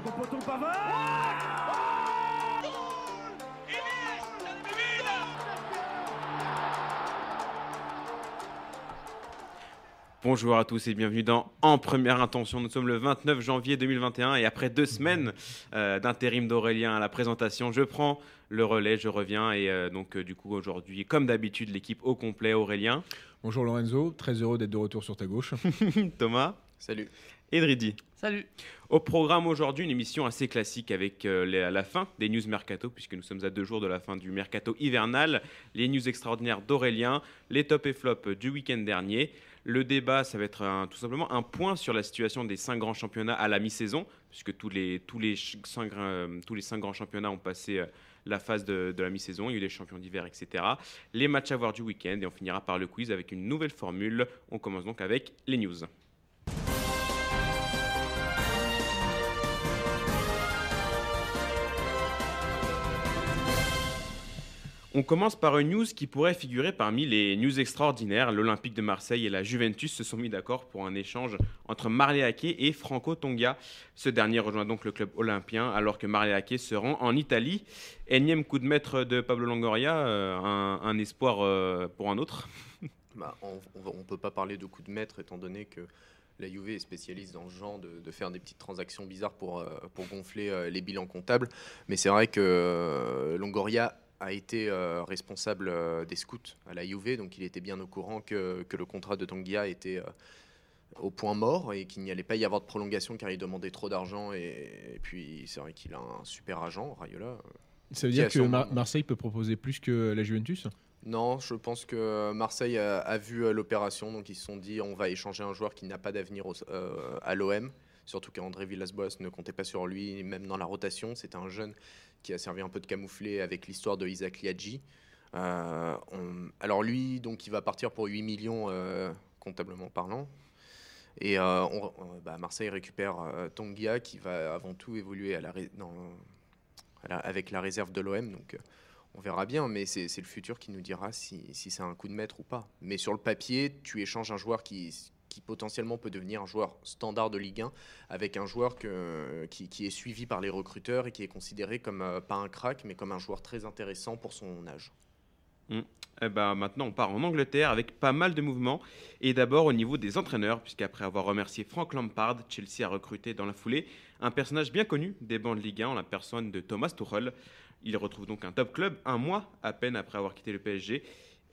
Second poteau Pavard Bonjour à tous et bienvenue dans En Première Intention. Nous sommes le 29 janvier 2021 et après deux semaines euh, d'intérim d'Aurélien à la présentation, je prends le relais, je reviens et euh, donc euh, du coup aujourd'hui, comme d'habitude, l'équipe au complet, Aurélien, Bonjour Lorenzo, très heureux d'être de retour sur ta gauche. Thomas Salut. Et Dridi. Salut. Au programme aujourd'hui, une émission assez classique avec euh, les- la fin des news mercato, puisque nous sommes à deux jours de la fin du mercato hivernal, les news extraordinaires d'Aurélien, les top et flop du week-end dernier. Le débat, ça va être un- tout simplement un point sur la situation des cinq grands championnats à la mi-saison, puisque tous les, tous, les cinq, euh, tous les cinq grands championnats ont passé euh, la phase de, de la mi-saison. Il y a eu les champions d'hiver, etc. Les matchs à voir du week-end, et on finira par le quiz avec une nouvelle formule. On commence donc avec les news. On commence par une news qui pourrait figurer parmi les news extraordinaires. L'Olympique de Marseille et la Juventus se sont mis d'accord pour un échange entre Marleake et Franco Tonga. Ce dernier rejoint donc le club olympien alors que Marleake se rend en Italie. Énième coup de maître de Pablo Longoria, euh, un, espoir euh, pour un autre. Bah, on ne peut pas parler de coup de maître étant donné que la Juve est spécialiste dans ce genre de, faire des petites transactions bizarres pour, euh, gonfler les bilans comptables. Mais c'est vrai que Longoria a été euh, responsable euh, des scouts à la Juve, donc il était bien au courant que, que le contrat de Tanguia était euh, au point mort et qu'il n'y allait pas y avoir de prolongation car il demandait trop d'argent. Et, et puis c'est vrai qu'il a un super agent, Rayola. Ça veut dire que Mar- Marseille peut proposer plus que la Juventus? Non, je pense que Marseille a, a vu l'opération, donc ils se sont dit on va échanger un joueur qui n'a pas d'avenir à l'OM. Surtout qu'André Villas-Boas ne comptait pas sur lui, même dans la rotation. C'était un jeune qui a servi un peu de camouflet avec l'histoire de Isaac Liadji. Euh, alors lui, donc, il va partir pour 8 millions euh, comptablement parlant. Et euh, bah, Marseille récupère Tongia qui va avant tout évoluer avec la réserve de l'OM. Donc on verra bien, mais c'est c'est le futur qui nous dira si, si c'est un coup de maître ou pas. Mais sur le papier, tu échanges un joueur qui, qui potentiellement peut devenir un joueur standard de Ligue 1 avec un joueur qui, est suivi par les recruteurs et qui est considéré comme euh, pas un crack, mais comme un joueur très intéressant pour son âge. Eh ben, maintenant, on part en Angleterre avec pas mal de mouvements. Et d'abord au niveau des entraîneurs, puisqu'après avoir remercié Frank Lampard, Chelsea a recruté dans la foulée un personnage bien connu des bancs de Ligue 1 en la personne de Thomas Tuchel. Il retrouve donc un top club un mois à peine après avoir quitté le PSG.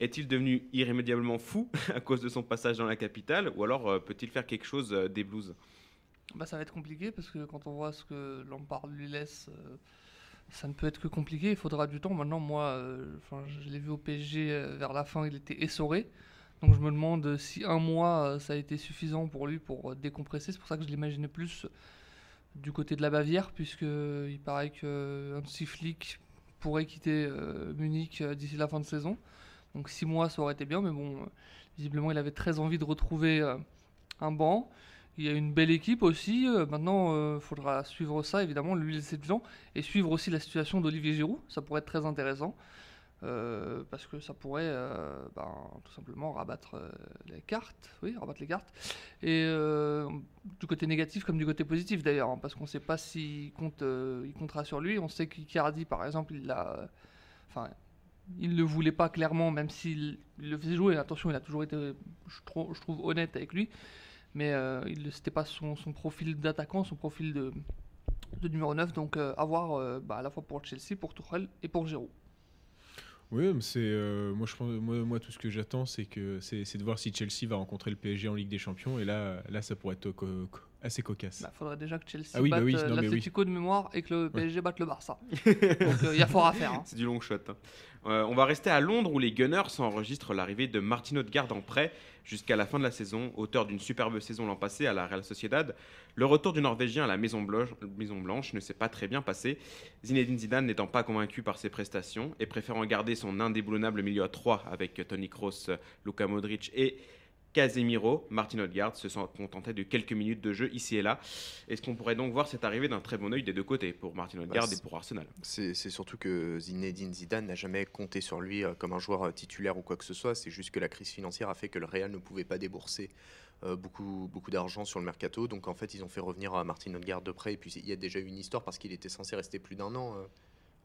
Est-il devenu irrémédiablement fou à cause de son passage dans la capitale ou alors euh, peut-il faire quelque chose euh, des Blues? Bah, ça va être compliqué parce que quand on voit ce que Lampard lui laisse, euh, ça ne peut être que compliqué. Il faudra du temps. Maintenant, moi, je l'ai vu au PSG vers la fin, il était essoré. Donc je me demande si un mois, ça a été suffisant pour lui pour décompresser. C'est pour ça que je l'imaginais plus du côté de la Bavière, puisque il paraît qu'un Flick pourrait quitter Munich d'ici la fin de saison. Donc six mois, ça aurait été bien, mais bon, euh, visiblement, il avait très envie de retrouver euh, un banc. Il y a une belle équipe aussi. euh, maintenant, il faudra suivre ça, évidemment, lui laisser du temps. Et suivre aussi la situation d'Olivier Giroud. Ça pourrait être très intéressant. parce que ça pourrait ben, tout simplement rabattre les cartes. Oui, rabattre les cartes. Et du côté négatif comme du côté positif d'ailleurs. hein, parce qu'on ne sait pas s'il il comptera sur lui. On sait qu'Icardi, par exemple, il l'a. Il ne le voulait pas clairement, même s'il il le faisait jouer. Attention, il a toujours été, je trouve, honnête avec lui mais euh, c'était pas son, profil d'attaquant, son profil de, numéro 9. Donc euh, à voir euh, bah, à la fois pour Chelsea, pour Tuchel et pour Giroud. Oui, c'est euh, moi je pense moi, tout ce que j'attends c'est de voir si Chelsea va rencontrer le PSG en Ligue des Champions et là là ça pourrait être assez cocasse. Il Bah, faudrait déjà que Chelsea Ah oui, bah batte oui, euh, non, mais oui. l'Atlético de mémoire et que le PSG batte le Barça. Donc il y a fort à faire. hein. C'est du long shot. hein. Euh, on va rester à Londres où les Gunners enregistrent l'arrivée de Martin Odegaard en prêt jusqu'à la fin de la saison, auteur d'une superbe saison l'an passé à la Real Sociedad. Le retour du Norvégien à la Maison Blanche, Maison Blanche ne s'est pas très bien passé. Zinedine Zidane n'étant pas convaincu par ses prestations et préférant garder son indéboulonnable milieu à 3 avec Tony Kroos, Luka Modric et Casemiro, Martin Odegaard se sont contentés de quelques minutes de jeu ici et là. Est-ce qu'on pourrait donc voir cette arrivée d'un très bon œil des deux côtés pour Martin Odegaard Bah, et pour Arsenal? C'est surtout que Zinedine Zidane n'a jamais compté sur lui euh, comme un joueur euh, titulaire ou quoi que ce soit. C'est juste que la crise financière a fait que le Real ne pouvait pas débourser euh, beaucoup, beaucoup d'argent sur le mercato. Donc en fait, ils ont fait revenir Martin Odegaard de près. Et puis il y a déjà eu une histoire parce qu'il était censé rester plus d'un an.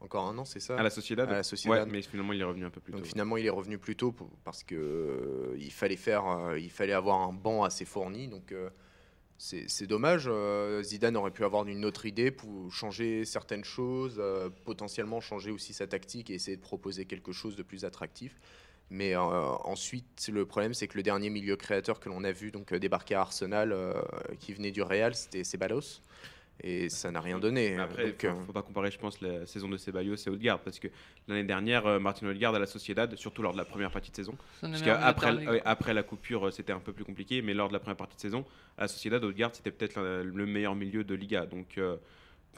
Encore un an, c'est ça À la Sociedad À la Sociedad. Ouais, mais finalement il est revenu un peu plus Donc tôt. finalement, il est revenu plus tôt pour- parce que euh, il fallait faire, euh, il fallait avoir un banc assez fourni. Donc euh, c'est dommage. euh, Zidane aurait pu avoir une autre idée pour changer certaines choses, euh, potentiellement changer aussi sa tactique et essayer de proposer quelque chose de plus attractif. Mais ensuite, le problème, c'est que le dernier milieu créateur que l'on a vu donc débarquer à Arsenal, qui venait du Real, c'était Ceballos. Et ça n'a rien donné. Après, il euh, ne faut pas comparer, je pense, la saison de Ceballos et Odegaard, parce que l'année dernière, euh, Martin Odegaard à la Sociedad, surtout lors de la première partie de saison, parce qu'après après la coupure, euh, c'était un peu plus compliqué, mais lors de la première partie de saison, à la Sociedad, Odegaard, c'était peut-être le, le meilleur milieu de Liga. Donc, euh,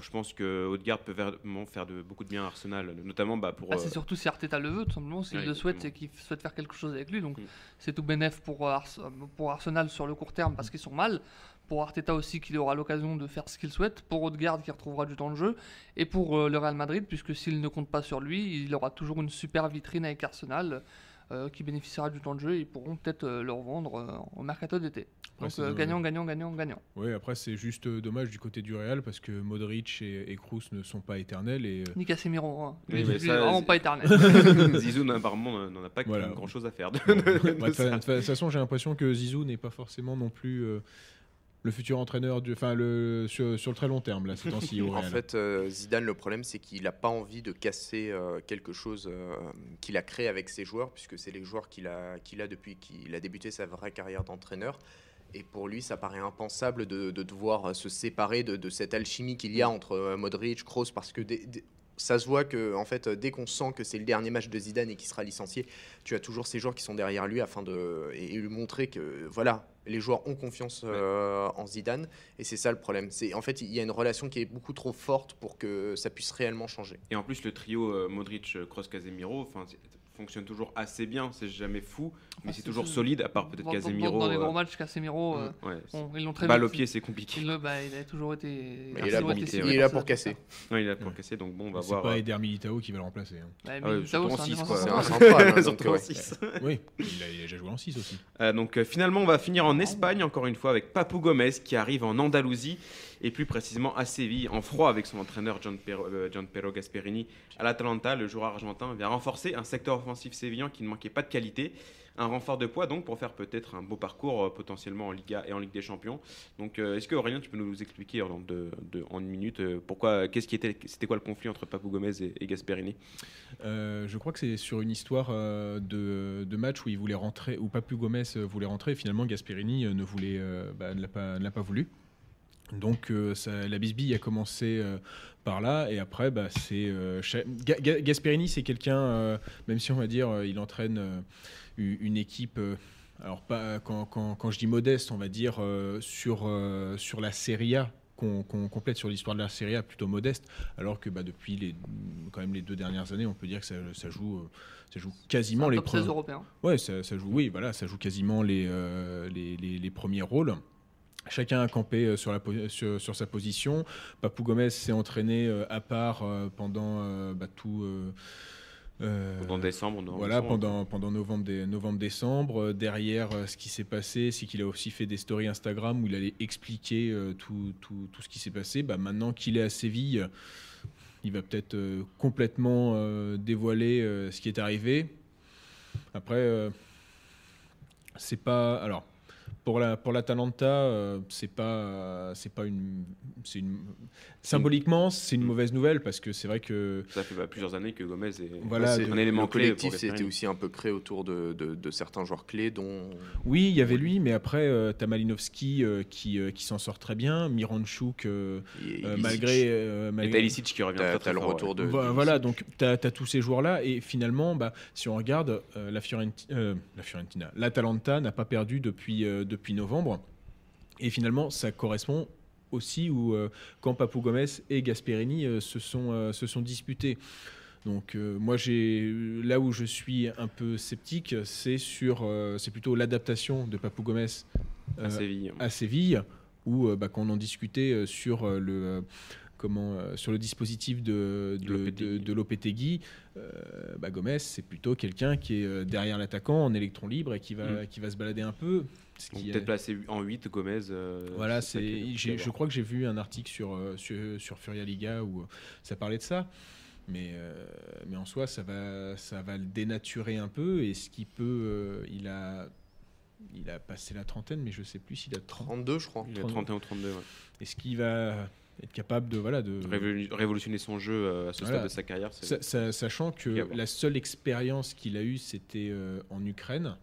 je pense que Odegaard peut vraiment faire de, beaucoup de bien à Arsenal, notamment bah, pour... Ah, euh, c'est surtout si Arteta le veut, tout simplement. S'il Ouais, le souhaite, c'est qu'il souhaite faire quelque chose avec lui. Donc, Mm. c'est tout bénef pour, euh, Ars- pour Arsenal sur le court terme parce qu'ils sont mal. Pour Arteta aussi, qu'il aura l'occasion de faire ce qu'il souhaite. Pour Odegaard, qui retrouvera du temps de jeu. Et pour euh, le Real Madrid, puisque s'il ne compte pas sur lui, il aura toujours une super vitrine avec Arsenal. euh, qui bénéficiera du temps de jeu, ils pourront peut-être euh, le revendre euh, au mercato d'été. Donc euh, gagnant, gagnant, gagnant, gagnant. Oui, après, c'est juste euh, dommage du côté du Real parce que Modric et, et Kroos ne sont pas éternels. Et, euh, Ni Casemiro, hein. Oui, mais ça, vraiment pas éternel. Zizou, apparemment, n'en a pas Voilà. grand chose à faire. de- ouais, toute façon, j'ai l'impression que Zizou n'est pas forcément non plus euh, le futur entraîneur du, enfin le sur, sur le très long terme là, ces temps-ci En fait, euh, Zidane, le problème, c'est qu'il n'a pas envie de casser euh, quelque chose euh, qu'il a créé avec ses joueurs, puisque c'est les joueurs qu'il a, qu'il a depuis qu'il a débuté sa vraie carrière d'entraîneur. Et pour lui, ça paraît impensable de, de devoir se séparer de, de cette alchimie qu'il y a entre Modric, Kroos, parce que dès- ça se voit que, en fait, dès qu'on sent que c'est le dernier match de Zidane et qu'il sera licencié, tu as toujours ces joueurs qui sont derrière lui afin de et, et lui montrer que, voilà, les joueurs ont confiance euh, en Zidane. Et c'est ça le problème. C'est en fait il y a une relation qui est beaucoup trop forte pour que ça puisse réellement changer. Et en plus, le trio euh, Modric, euh, Kroos, Casemiro, enfin, fonctionne toujours assez bien. C'est jamais fou, mais Ah, c'est c'est toujours solide, à part peut-être Casemiro. Dans les euh, grands matchs, Casemiro, euh, ouais, bon, ils l'ont très balle au pied, c'est compliqué. Il, le- bah, il a toujours été. Il est là pour, été casser, il est là pour casser. Ouais, il a pour casser, donc bon, on va c'est voir. pas euh, Eder Militao qui va le remplacer. hein. Ouais, Ah ouais, Militao, en c'est un 6, défenseur quoi. C'est un central. central, hein, donc, Surtout en ouais. six. Oui, il a, il a déjà joué en 6 aussi. Euh, donc euh, finalement, on va finir en Espagne, encore une fois, avec Papou Gomez qui arrive en Andalousie et plus précisément à Séville, en froid avec son entraîneur Pero, euh, Gasperini. À l'Atalanta, le joueur argentin vient renforcer un secteur offensif sévillan qui ne manquait pas de qualité. Un renfort de poids donc pour faire peut-être un beau parcours euh, potentiellement en Liga et en Ligue des Champions. Donc euh, est-ce que Aurélien, tu peux nous expliquer en, une minute pourquoi, qu'est-ce qui était, c'était quoi le conflit entre Papou Gomez et, Gasperini? Je crois que c'est sur une histoire de, match où il voulait rentrer, où Papu Gomez voulait rentrer, et finalement Gasperini ne voulait, bah, ne l'a pas voulu. Donc euh, ça- la bisbille a commencé euh, par là, et après bah, c'est euh, cha- Ga- Ga- Gasperini, c'est quelqu'un, même si on va dire, il entraîne une équipe. alors pas quand, quand- quand je dis modeste, on va dire sur sur la Serie A qu'on complète sur l'histoire de la Serie A plutôt modeste, alors que bah, depuis les, quand même les deux dernières années, on peut dire que ça, ça joue, ça joue quasiment Un les top 16 premiers. Ouais, ça, ça joue, oui, voilà, ça joue quasiment les, euh, les, les- les premiers rôles. Chacun a campé euh, sur, la, po- sur, sur sa position. Papou Gomez s'est entraîné euh, à part euh, pendant euh, bah, tout. euh, euh, Pendant décembre, non, voilà, décembre, pendant, pendant novembre, dé- novembre-décembre. Euh, derrière, euh, ce qui s'est passé, c'est qu'il a aussi fait des stories Instagram où il allait expliquer euh, tout, tout- tout ce qui s'est passé. Bah, maintenant qu'il est à Séville, il va peut-être euh, complètement euh, dévoiler euh, ce qui est arrivé. Après, euh, c'est pas. Alors. Pour la pour l'Atalanta, euh, c'est pas c'est pas une c'est une symboliquement c'est une mauvaise nouvelle parce que c'est vrai que Ça fait bah, plusieurs années que Gomez est Voilà, un élément clé collectif c'était aussi un peu créé autour de, de- de certains joueurs clés, dont Oui, il y avait lui, mais après, euh, t'as Malinowski euh, qui, euh, qui s'en sort très bien. Miranchuk, euh, euh, malgré. euh, Et malgré- Talisic qui revient très, très le fort, retour ouais. de. Vo- de- voilà, donc tu as, tous ces joueurs-là. Et finalement, bah, si on regarde, euh, la, Fiorenti- euh, la Fiorentina, l'Atalanta n'a pas perdu depuis, euh, depuis novembre. Et finalement, ça correspond aussi où, euh, quand Papou Gomez et Gasperini euh, se, sont, euh, se sont disputés. Donc euh, moi j'ai là où je suis un peu sceptique, c'est sur euh, c'est plutôt l'adaptation de Papou Gomez à Séville. à Séville, où bah, quand on en discutait sur le comment euh, sur le dispositif de de, de, de Lopetegui, euh, bah, Gomez c'est plutôt quelqu'un qui est euh, derrière l'attaquant en électron libre et qui va Mm. qui va se balader un peu. ce qui peut-être est- placé en 8, Gomez. euh, voilà, c'est, je crois que j'ai vu un article sur, sur, sur Furia Liga où ça parlait de ça. Mais, euh, mais en soi, ça va, ça va le dénaturer un peu. Et ce qui peut. euh, il, a, il a passé la trentaine, mais je sais plus s'il a 30. 32, je crois. Il a 31 ou 32, ouais. Est-ce qu'il va être capable de. Voilà, de Révolu- révolutionner son jeu euh, à ce Voilà. stade de sa carrière. sachant que la seule expérience qu'il a eue, c'était euh, en Ukraine.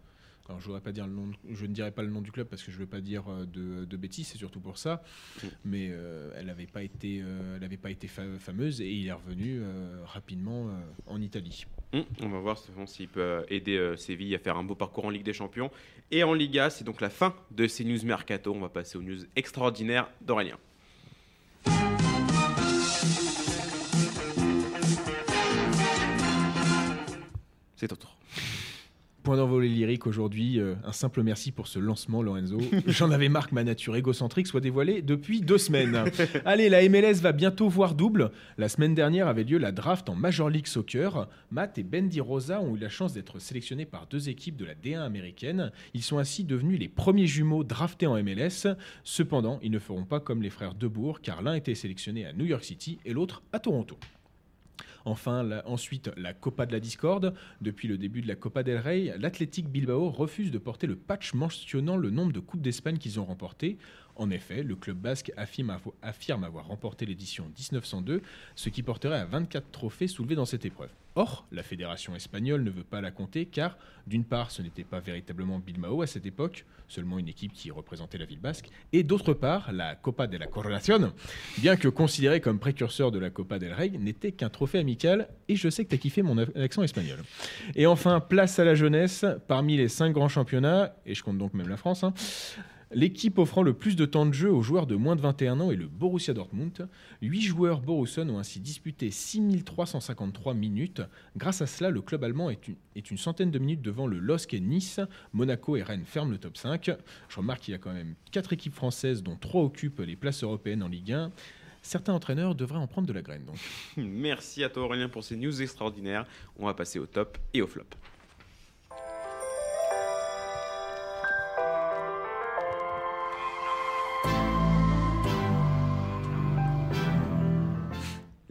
Alors, je, voudrais pas dire le nom de- je ne dirais pas le nom du club parce que je ne veux pas dire euh, de, de bêtises, c'est surtout pour ça. Mm. Mais euh, elle n'avait pas été, euh, elle avait pas été fa- fameuse et il est revenu euh, rapidement en Italie. Hum, on va voir s'il peut aider Séville à faire un beau parcours en Ligue des Champions. Et en Liga, c'est donc la fin de ces news mercato. On va passer aux news extraordinaires d'Aurélien. C'est ton tour. Point d'envolée lyrique aujourd'hui, euh, un simple merci pour ce lancement Lorenzo. J'en avais marre que ma nature égocentrique soit dévoilée depuis deux semaines. Allez, la MLS va bientôt voir double. La semaine dernière avait lieu la draft en Major League Soccer. Matt et Bendy Rosa ont eu la chance d'être sélectionnés par deux équipes de la D1 américaine. Ils sont ainsi devenus les premiers jumeaux draftés en MLS. Cependant, ils ne feront pas comme les frères Debourg car l'un était sélectionné à New York City et l'autre à Toronto. Enfin, ensuite, la Copa de la Discorde. Depuis le début de la Copa del Rey, l'Athletic Bilbao refuse de porter le patch mentionnant le nombre de Coupes d'Espagne qu'ils ont remportées. En effet, le club basque affirme, avo- affirme avoir remporté l'édition 1902, ce qui porterait à 24 trophées soulevés dans cette épreuve. Or, la fédération espagnole ne veut pas la compter car, d'une part, ce n'était pas véritablement Bilbao à cette époque, seulement une équipe qui représentait la ville basque, et d'autre part, la Copa de la Coronación, bien que considérée comme précurseur de la Copa del Rey, n'était qu'un trophée amical, et je sais que tu as kiffé mon accent espagnol. Et enfin, place à la jeunesse, parmi les cinq grands championnats, et je compte donc même la France, hein, L'équipe offrant le plus de temps de jeu aux joueurs de moins de 21 ans est le Borussia Dortmund. Huit joueurs Borussen ont ainsi disputé 6353 minutes. Grâce à cela, le club allemand est une, centaine de minutes devant le LOSC et Nice. Monaco et Rennes ferment le top 5. Je remarque qu'il y a quand même quatre équipes françaises dont trois occupent les places européennes en Ligue 1. Certains entraîneurs devraient en prendre de la graine. Merci à toi Aurélien pour ces news extraordinaires. On va passer au top et au flop.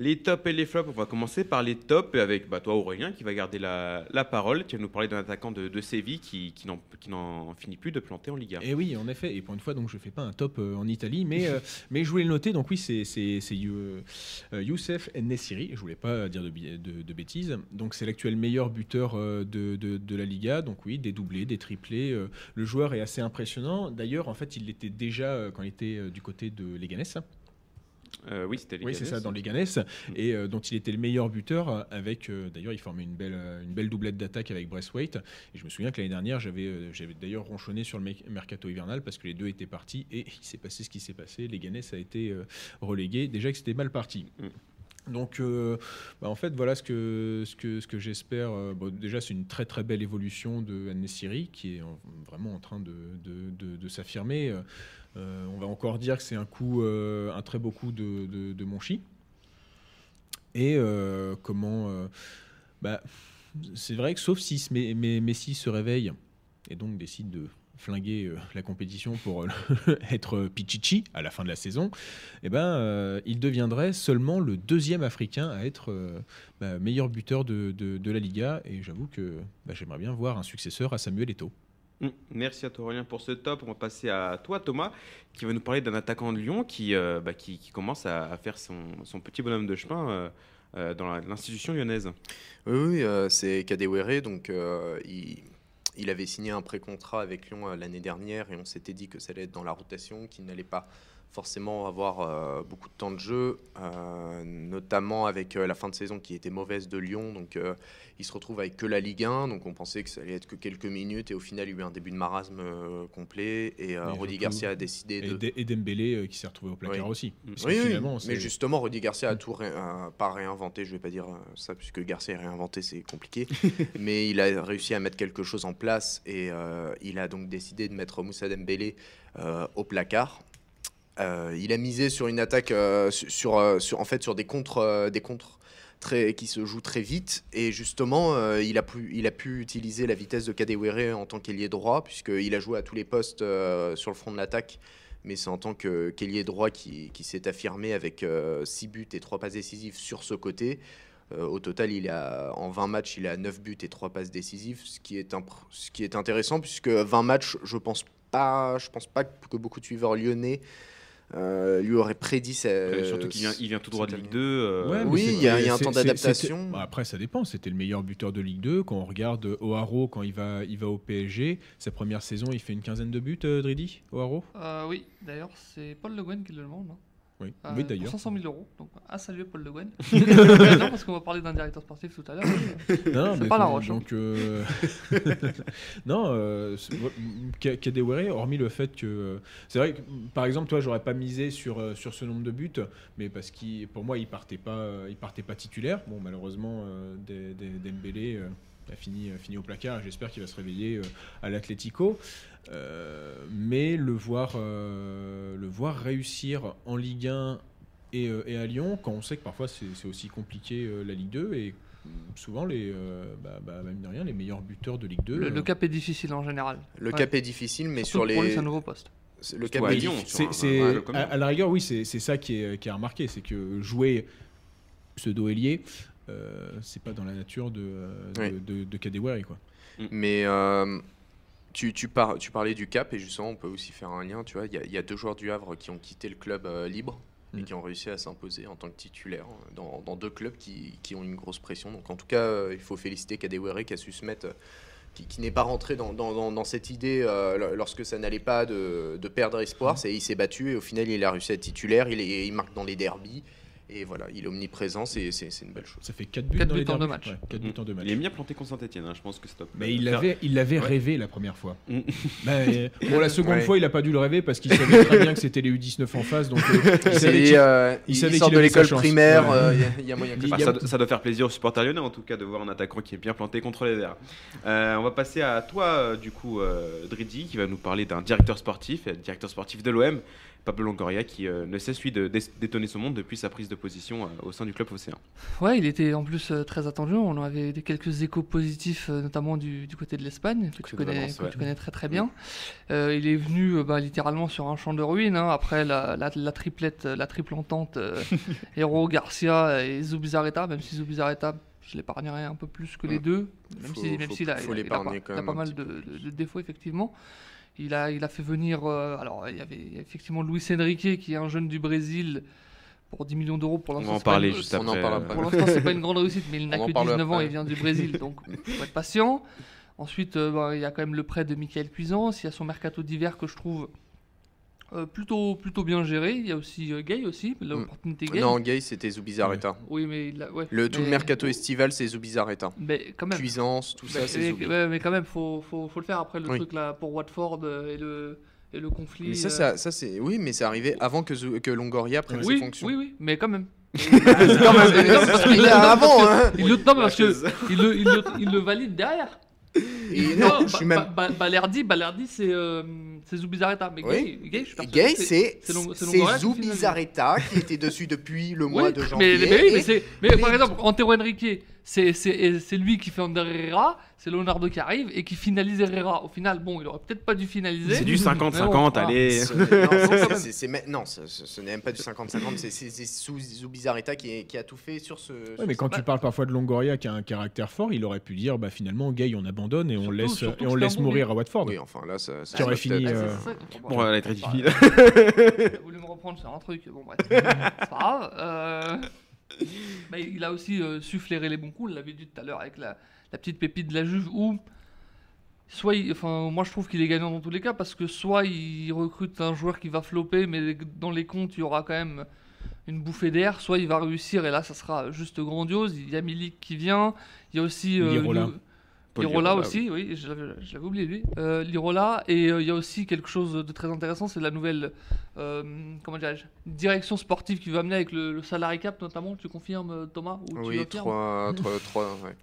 Les tops et les flops, on va commencer par les tops avec bah, toi Aurélien qui va garder la, la parole. Tu vas nous parler d'un attaquant de, de Séville qui, qui n'en- finit plus de planter en Liga. Et oui, en effet. Et pour une fois, donc je fais pas un top euh, en Italie, mais, euh, mais je voulais le noter. Donc oui, c'est euh, Youssef Nessiri. Je voulais pas dire de, de, de bêtises. Donc c'est l'actuel meilleur buteur de, la Liga. Donc oui, des doublés, des triplés. le joueur est assez impressionnant. D'ailleurs, en fait, il l'était déjà quand il était du côté de Leganés. Euh, oui, c'était Oui, c'est ça, dans les Ganes, et euh, dont il était le meilleur buteur. euh, Avec, euh, d'ailleurs, il formait une belle, une belle doublette d'attaque avec Braithwaite. Et je me souviens que l'année dernière, j'avais, j'avais d'ailleurs ronchonné sur le mercato hivernal parce que les deux étaient partis et il s'est passé ce qui s'est passé. Les Ganes a été relégué. Déjà que c'était mal parti. Donc, euh, bah, en fait, voilà ce que, ce que, ce que j'espère. Bon, déjà, c'est une très très belle évolution de Anne-Siri qui est en- vraiment en train de, de, de- de s'affirmer. Euh, on va encore dire que c'est un coup, euh, un très beau coup de, Monchi. Et euh, comment. bah, c'est vrai que sauf si Me- Messi se réveille et donc décide de flinguer la compétition pour être Pichichi à la fin de la saison, eh ben, il deviendrait seulement le deuxième Africain à être bah, meilleur buteur de la Liga. Et j'avoue que bah, j'aimerais bien voir un successeur à Samuel Eto'o. Mm. Merci à toi Aurélien pour ce top. On va passer à toi Thomas qui va nous parler d'un attaquant de Lyon qui, euh, bah, qui, commence à, faire son, son petit bonhomme de chemin euh, euh, dans l'institution lyonnaise. Oui, c'est Kadewere. Donc, il, il avait signé un pré-contrat avec Lyon l'année dernière et on s'était dit que ça allait être dans la rotation, qu'il n'allait pas forcément avoir euh, beaucoup de temps de jeu, euh, notamment avec euh, la fin de saison qui était mauvaise de Lyon. Donc il se retrouve avec que la Ligue 1, donc on pensait que ça allait être que quelques minutes. Et au final il y a eu un début de marasme complet. Et surtout- Garcia a décidé Et, de... Et Dembélé qui s'est retrouvé au placard Oui. aussi. Que Oui, oui, mais justement, Rudy Garcia a tout ré- euh, pas réinventé, je vais pas dire ça, puisque Garcia réinventé, c'est compliqué, mais il a réussi à mettre quelque chose en place. Et il a donc décidé de mettre Moussa Dembélé au placard. Euh, il a misé sur une attaque, euh, euh, sur- en fait, sur des contres, des contres très, qui se jouent très vite. Et justement, il, a pu, il a pu utiliser la vitesse de Kadewere en tant qu'ailier droit, puisqu'il a joué à tous les postes sur le front de l'attaque. Mais c'est en tant qu'ailier droit qui, qui s'est affirmé avec 6 buts et 3 passes décisives sur ce côté. Au total, il a, en 20 matchs, il a 9 buts et 3 passes décisives, ce qui est, ce qui est intéressant, puisque 20 matchs, je pense pense pas que beaucoup de suiveurs lyonnais euh, lui auraient prédit ça. Euh, surtout qu'il vient, il vient tout droit de Ligue 2. euh, Ouais, oui, il y a- il y a un temps d'adaptation. Bah, après, ça dépend. C'était le meilleur buteur de Ligue 2. Quand on regarde O'Haro, quand il va, il va au PSG, sa première saison, il fait une quinzaine de buts, euh, Dridi, O'Haro? Euh, oui, d'ailleurs, c'est Paul Le Guen qui le demande. hein. Oui, Euh, oui d'ailleurs. 500 000 euros. Donc, à saluer Paul Le Guen. non, parce qu'on va parler d'un directeur sportif tout à l'heure. Non, C'est mais pas la roche, hein. Donc, euh, non, euh, Kadewere, hormis le fait que. euh, C'est vrai que, par exemple, toi, j'aurais pas misé sur, euh, sur ce nombre de buts, mais parce qu'il, pour moi, il partait pas, il partait pas titulaire. Bon, malheureusement, Dembélé a fini, a fini au placard. J'espère qu'il va se réveiller à l'Atlético. Euh, mais le voir, euh, le voir réussir en Ligue 1 et, euh, et à Lyon, quand on sait que parfois c'est aussi compliqué euh, la Ligue 2 et souvent les, euh, bah, bah, même de rien, les meilleurs buteurs de Ligue 2. Le, euh, le cap est difficile en général. Le Ouais. cap est difficile, mais Surtout sur que Pour lui, les. c'est un nouveau poste. Le cap à est Lyon, difficile. comme à, la rigueur, oui, c'est ça qui est, qui est remarqué, c'est que jouer pseudo-ailier, euh, c'est pas dans la nature de, de, Oui. de, de Kadewere, quoi. Mais euh, tu, tu, par- tu parlais du cap et justement, on peut aussi faire un lien. Tu vois, il y, a- il y a deux joueurs du Havre qui ont quitté le club euh, libre et Mm. qui ont réussi à s'imposer en tant que titulaire euh, dans, dans deux clubs qui, qui ont une grosse pression. Donc, en tout cas, euh, il faut féliciter Kadewere qui a su se mettre. euh, qui, qui n'est pas rentré dans, dans- dans- dans cette idée lo- lorsque ça n'allait pas de, de perdre espoir. C'est, il s'est battu et au final, il a réussi à être titulaire. Il, est, il marque dans les derbies. Et voilà, il est omniprésent. C'est, c'est- c'est une belle chose. Ça fait 4 buts Quatre dans les buts en deux matchs. Ouais, buts en deux matchs. Mm. Il est bien planté contre Saint-Etienne, je pense que c'est top. Mais il l'avait, il l'avait Ouais. rêvé la première fois. Mm. Bah, euh, bon, la seconde Ouais. fois, il a pas dû le rêver parce qu'il savait très bien que c'était les U19 en face. Donc, euh, il savait euh, il il, savait sort qu'il de l'école primaire. Euh, Il y a- moyen que ça, ça doit faire plaisir aux supporters lyonnais en tout cas de voir un attaquant qui est bien planté contre les Verts. Euh, on va passer à toi du coup Dridi qui va nous parler d'un directeur sportif, directeur sportif de l'OM, Pablo Longoria qui euh, ne cesse lui de dé- d'étonner son monde depuis sa prise de position euh, au sein du club océan. Ouais, il était en plus euh, très attendu. On avait des quelques échos positifs, notamment du, du côté de l'Espagne, que, tu connais, Valence, que ouais. tu connais très très bien. Il est venu bah, littéralement sur un champ de ruines. hein, après la, la, la triplette, la triple entente, Hero, Garcia et Zubizarreta, même si Zubizarreta, je l'épargnerais un peu plus que les deux, même Faut- si même s'il a, faut il a- il a l'épargner pas, il a mal de défauts effectivement. Il a, il a fait venir, euh, alors il y avait effectivement Luis Enrique qui est un jeune du Brésil pour 10 millions d'euros pour On l'instant. va en parler une- juste on en après. parle euh, après. pour l'instant, c'est pas une grande réussite, mais il n'a On que parle 19 ans et vient du Brésil, donc faut être patient. Ensuite, euh, bah, il y a quand même le prêt de Michael Cuisance, il y a son mercato d'hiver que je trouve euh, plutôt, plutôt bien géré. Il y a aussi euh, Gay aussi, l'opportunité Gay. Non, Gay, c'était Zubizarreta. Oui, mais ouais. Le, tout le Mais- mercato estival, c'est Zubizarreta. Mais quand même. Cuisance, tout ça, Mais- c'est mais, mais quand même, faut, faut, faut le faire après le Oui. truc là pour Watford euh, et le, et le conflit. Mais ça, euh, ça, ça, c'est oui, mais c'est arrivé avant que, que Longoria prenne oui, ses fonctions. oui, oui, mais quand même. Quand même, il est avant, non, parce que chaise. il le, il, le, il le valide derrière. Et non, je suis même. Ba- Ba- Balerdi, Balerdi, c'est euh, Zubizarreta. Mais Oui. Gay, Gay, c'est Zubizarreta qui était dessus depuis le mois Oui, de janvier. mais- par exemple, Antero Henrique, c'est c'est- c'est lui qui fait Ander Herrera, c'est Leonardo qui arrive et qui finalise Herrera. Au final, bon, il aurait peut-être pas dû finaliser. C'est du Mais bon, 50-50, voilà. allez. Non, c'est- c'est- c'est- mais- non, ce, n'est même pas du 50-50, c'est- c'est Zubizarreta qui, a tout fait sur ce. Ouais, sur mais ce- quand tu parles parfois de Longoria qui a un caractère fort, il aurait pu dire bah finalement Gay on abandonne et on laisse et on laisse mourir à Watford. Oui, enfin là, ça. ça aurait fini, euh, c'est ça. Bon, elle est très difficile. Voulu me reprendre sur un truc, bon bref, c'est pas grave. Bah, il a aussi euh, su flairer les bons coups, on l'avait dit tout à l'heure avec la, la petite pépite de la Juve où soit, il- enfin, moi je trouve qu'il est gagnant dans tous les cas parce que soit il recrute un joueur qui va flopper, mais dans les comptes il y aura quand même une bouffée d'air, soit il va réussir et là ça sera juste grandiose. Il y a Milik qui vient, il y a aussi euh, Lirola. aussi, oui, je l'avais je l'avais oublié lui. Euh, Lirola, et euh, il y a aussi quelque chose de très intéressant, c'est la nouvelle euh, comment dirais-je, direction sportive qui va amener avec le, le salary cap notamment. Tu confirmes Thomas ou tu Oui, trois, trois, trois, ouais.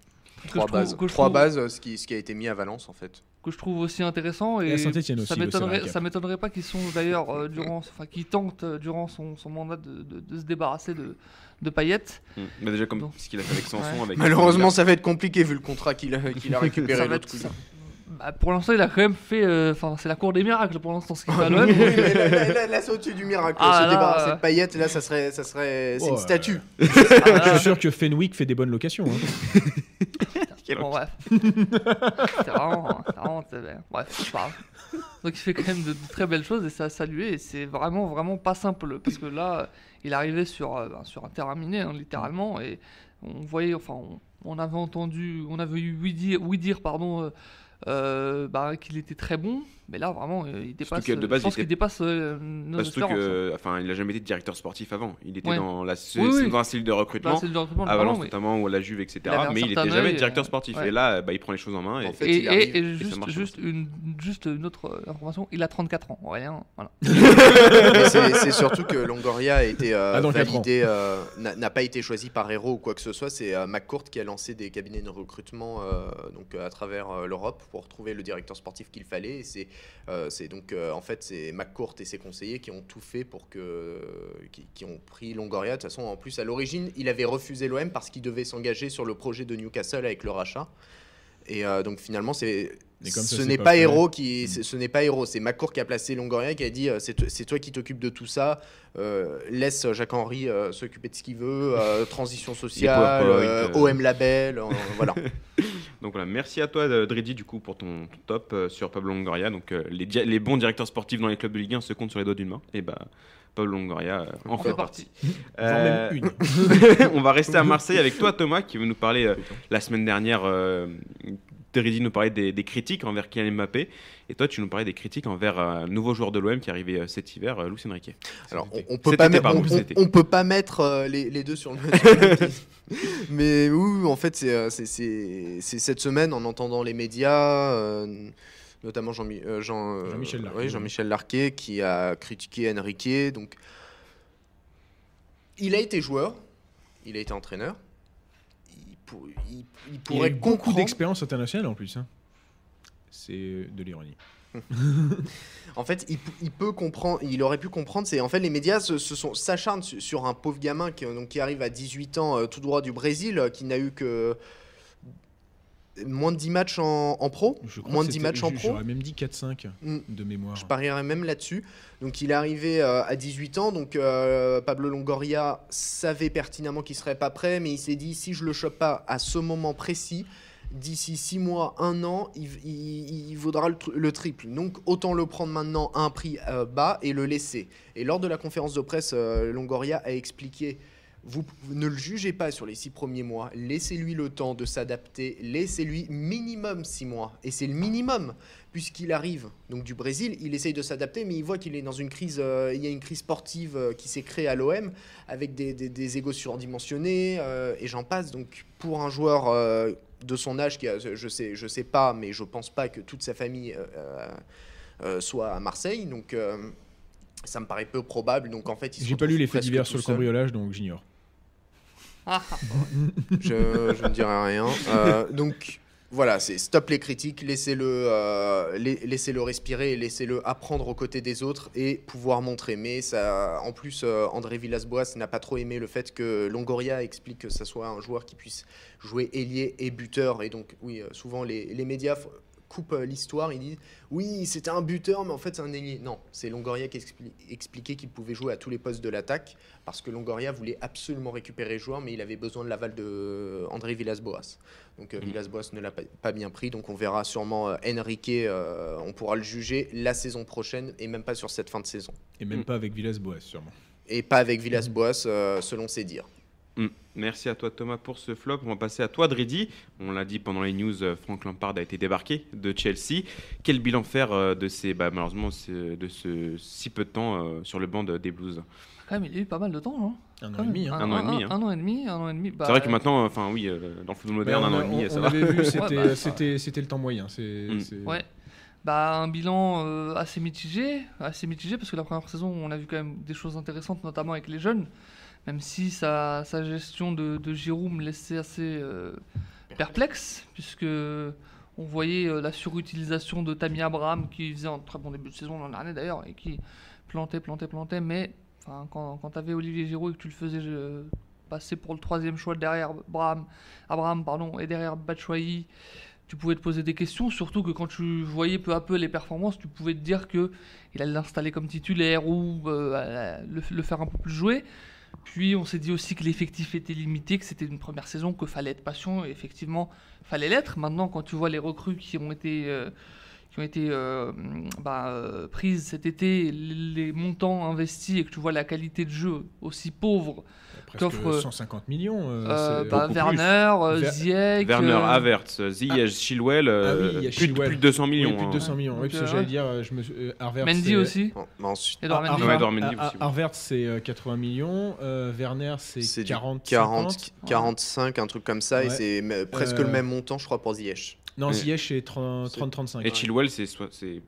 Trois bases. Trois trouve- bases, ce qui, ce qui a été mis à Valence en fait. Que je trouve aussi intéressant et, Et ça m'étonnerait ça m'étonnerait pas qu'ils sont d'ailleurs euh, durant enfin qu'ils tentent euh, durant son, son mandat de, de- de se débarrasser de de Payet Mm. Bah, déjà comme Donc. ce qu'il a fait avec Sanson. Ouais. Avec Malheureusement, ça va être compliqué vu le contrat qu'il a, qu'il a récupéré l'autre. Bah, pour l'instant il a quand même fait euh, enfin c'est la cour des miracles pour l'instant ce qu'il fait à l'OM mais là, là, là, là, c'est au-dessus du miracle. Ah, se là, débarrasser euh. de paillettes, là, ça serait, ça serait, c'est une Ouais. statue. Ah, Je là, suis sûr que Fenwick fait des bonnes locations. hein. Bon, bref. c'est vraiment. vraiment bref. Donc il fait quand même de, de très belles choses et c'est à saluer. Et c'est vraiment, vraiment pas simple. Parce que là, il arrivait sur, euh, ben, sur un terrain miné, hein, littéralement. Et on voyait, enfin, on, on avait entendu, on avait eu oui dire, oui dire pardon, euh, euh, bah, qu'il était très bon. Mais là, vraiment, euh, il dépasse. que de base, je pense qu'il dépasse euh, nos surtout espérances. hein. que, enfin, il a jamais été directeur sportif avant. Il était Ouais. dans la, Oui, oui. dans un style de Bah, recrutement. à Valence oui. notamment ou à la Juve, etc. Il Mais il certain était jamais directeur euh, sportif. ouais. Et là, bah, il prend les choses en main. Et... En fait, Et, juste, marche juste, une, juste une autre euh, information, il a 34 ans. Voilà. Mais c'est surtout que Longoria a été euh, Ah, validé, euh, n'a n'a pas été choisi par Hero ou quoi que ce soit. C'est euh, McCourt qui a lancé des cabinets de recrutement euh, donc, euh, à travers euh, l'Europe pour trouver le directeur sportif qu'il fallait. Et c'est euh, c'est donc euh, en fait c'est McCourt et ses conseillers qui ont tout fait pour que qui ont pris Longoria. De toute façon, en plus à l'origine, il avait refusé l'OM parce qu'il devait s'engager sur le projet de Newcastle avec le rachat. Et euh, donc finalement, c'est comme ça, ce c'est n'est pas pas. Hero qui, Mm. c'est- ce n'est pas Hero, c'est McCourt qui a placé Longoria qui a dit euh, c'est to- c'est toi qui t'occupes de tout ça, euh, laisse Jacques Henry euh, s'occuper de ce qu'il veut, transition sociale. OM label, voilà. Donc voilà, merci à toi, Dredi, du coup, pour ton, ton top sur Pablo Longoria. Donc les bons directeurs sportifs dans les clubs de Ligue 1 se comptent sur les doigts d'une main. Et bah, Pablo Longoria euh, en On fait partie. Euh, une. on va rester à Marseille avec toi, Thomas, qui veut nous parler euh, la semaine dernière. Euh, nous parlait des, des critiques envers Kylian Mbappé. Et toi, tu nous parlais des critiques envers un nouveau joueur de l'OM qui est arrivé euh, cet hiver, euh, Luis Enrique. Alors on, on peut pas mettre, pardon, on, cet on- été. on peut pas mettre euh, les, les deux sur le même pied. Mais oui, en fait, c'est, cette semaine en entendant les médias, euh, notamment Jean, euh, Jean, euh, Jean-Michel Larquet, oui, oui. Jean-Michel Larquet, qui a critiqué Enrique. Donc, il a été joueur, il a été entraîneur. Il, pour- il- il Il a pourrait eu beaucoup d'expérience internationale en plus. hein. C'est de l'ironie. En fait, il, peut comprendre, il aurait pu comprendre. C'est en fait les médias se, se sont s'acharnent su- sur un pauvre gamin qui, donc, qui arrive à 18 ans, euh, tout droit du Brésil, qui n'a eu que moins de 10 matchs en, en pro, Je crois moins de 10 c'était- matchs en pro. J'aurais même dit 4-5 Mm. de mémoire. Je parierais même là-dessus. Donc il est arrivé euh, à 18 ans, donc euh, Pablo Longoria savait pertinemment qu'il serait pas prêt, mais il s'est dit si je le chope pas à ce moment précis, d'ici 6 mois, 1 an, il, il- il vaudra le triple. Donc autant le prendre maintenant à un prix euh, bas et le laisser. Et lors de la conférence de presse, euh, Longoria a expliqué vous, ne le jugez pas sur les six premiers mois, laissez-lui le temps de s'adapter, laissez-lui minimum six mois. Et c'est le minimum, puisqu'il arrive donc du Brésil, il essaye de s'adapter, mais il voit qu'il est dans une crise, euh, il y a une crise sportive euh, qui s'est créée à l'OM, avec des, des, des égos surdimensionnés, euh, et j'en passe. Donc pour un joueur de son âge, qui a, je sais, je sais pas, mais je pense pas que toute sa famille soit à Marseille, donc... ça me paraît peu probable, donc en fait, J'ai pas lu les faits divers sur le cambriolage, donc j'ignore. Je, ne dirai rien. Euh, donc voilà, c'est stop les critiques, laissez-le euh, respirer, laissez-le apprendre aux côtés des autres et pouvoir montrer. Mais ça, en plus, euh, André Villas-Boas n'a pas trop aimé le fait que Longoria explique que ça soit un joueur qui puisse jouer ailier et buteur. Et donc, oui, souvent les, les médias coupent euh, l'histoire, ils disent oui, c'était un buteur, mais en fait c'est un ailier. Non, c'est Longoria qui expli- expliquait qu'il pouvait jouer à tous les postes de l'attaque parce que Longoria voulait absolument récupérer le joueur, mais il avait besoin de l'aval de André Villas-Boas. Donc euh, Mhm. Villas-Boas ne l'a pas, pas bien pris, donc on verra sûrement euh, Enrique, euh, on pourra le juger la saison prochaine et même pas sur cette fin de saison. Et même Mm. pas avec Villas-Boas, sûrement. Et pas avec Villas-Boas, euh, selon ses dires. Mm. Merci à toi Thomas pour ce flop. On va passer à toi Dridi. On l'a dit pendant les news, euh, Frank Lampard a été débarqué de Chelsea. Quel bilan faire euh, de ces, bah, malheureusement, ce- de ce si peu de temps euh, sur le banc de- des Blues? Quand même, il a eu pas mal de temps, non Un an Quand et même. demi. hein. Un an et demi, hein. Un an et demi, un an et demi. bah, C'est vrai que maintenant, enfin oui, euh, dans le football moderne, un an et demi, on- ça on va. avait vu, c'était bah, c'était- le temps moyen. c'est Mm. Ouais. Bah, un bilan euh, assez mitigé, assez mitigé parce que la première saison, on a vu quand même des choses intéressantes, notamment avec les jeunes. Même si sa, sa gestion de, de Giroud me laissait assez euh, perplexe, puisque on voyait euh, la surutilisation de Tammy Abraham qui faisait un très bon début de saison l'an dernier d'ailleurs et qui plantait, plantait, plantait. Mais quand, quand tu avais Olivier Giroud et que tu le faisais euh, passer pour le troisième choix derrière Abraham, Abraham pardon, et derrière Batshuayi, tu pouvais te poser des questions, surtout que quand tu voyais peu à peu les performances, tu pouvais te dire que il allait l'installer comme titulaire ou euh, le, le faire un peu plus jouer. Puis on s'est dit aussi que l'effectif était limité, que c'était une première saison, qu'il fallait être patient, et effectivement, fallait l'être. Maintenant, quand tu vois les recrues qui ont été, euh, qui ont été euh, bah, euh, prises cet été, les montants investis, et que tu vois la qualité de jeu aussi pauvre, Presque qu'offre- 150 millions. euh, euh, c'est- bah, Werner, euh, Ver- Ziyech, Werner, euh, Havertz, Ziyech, Chilwell, euh, Ah oui, plus, de, Chilwell. plus de 200 Oui, millions. plus de hein. 200 millions. Oui, parce que euh, j'allais dire, euh, je me, suis- euh, Harvard, Mendy c'est- aussi. Bon, ensuite, Edouard Ah, Mendy. Ouais, Edouard Mendy Ah, aussi, ah, Harvard, c'est euh, 80 millions. euh, Werner, c'est c'est du 40, 40, 50. 45, un truc comme ça, et Ouais. c'est me- presque Euh, le même montant, je crois, pour Ziyech. Non. Ziyech, c'est 30, C'est- 30-35. Et Chilwell, c'est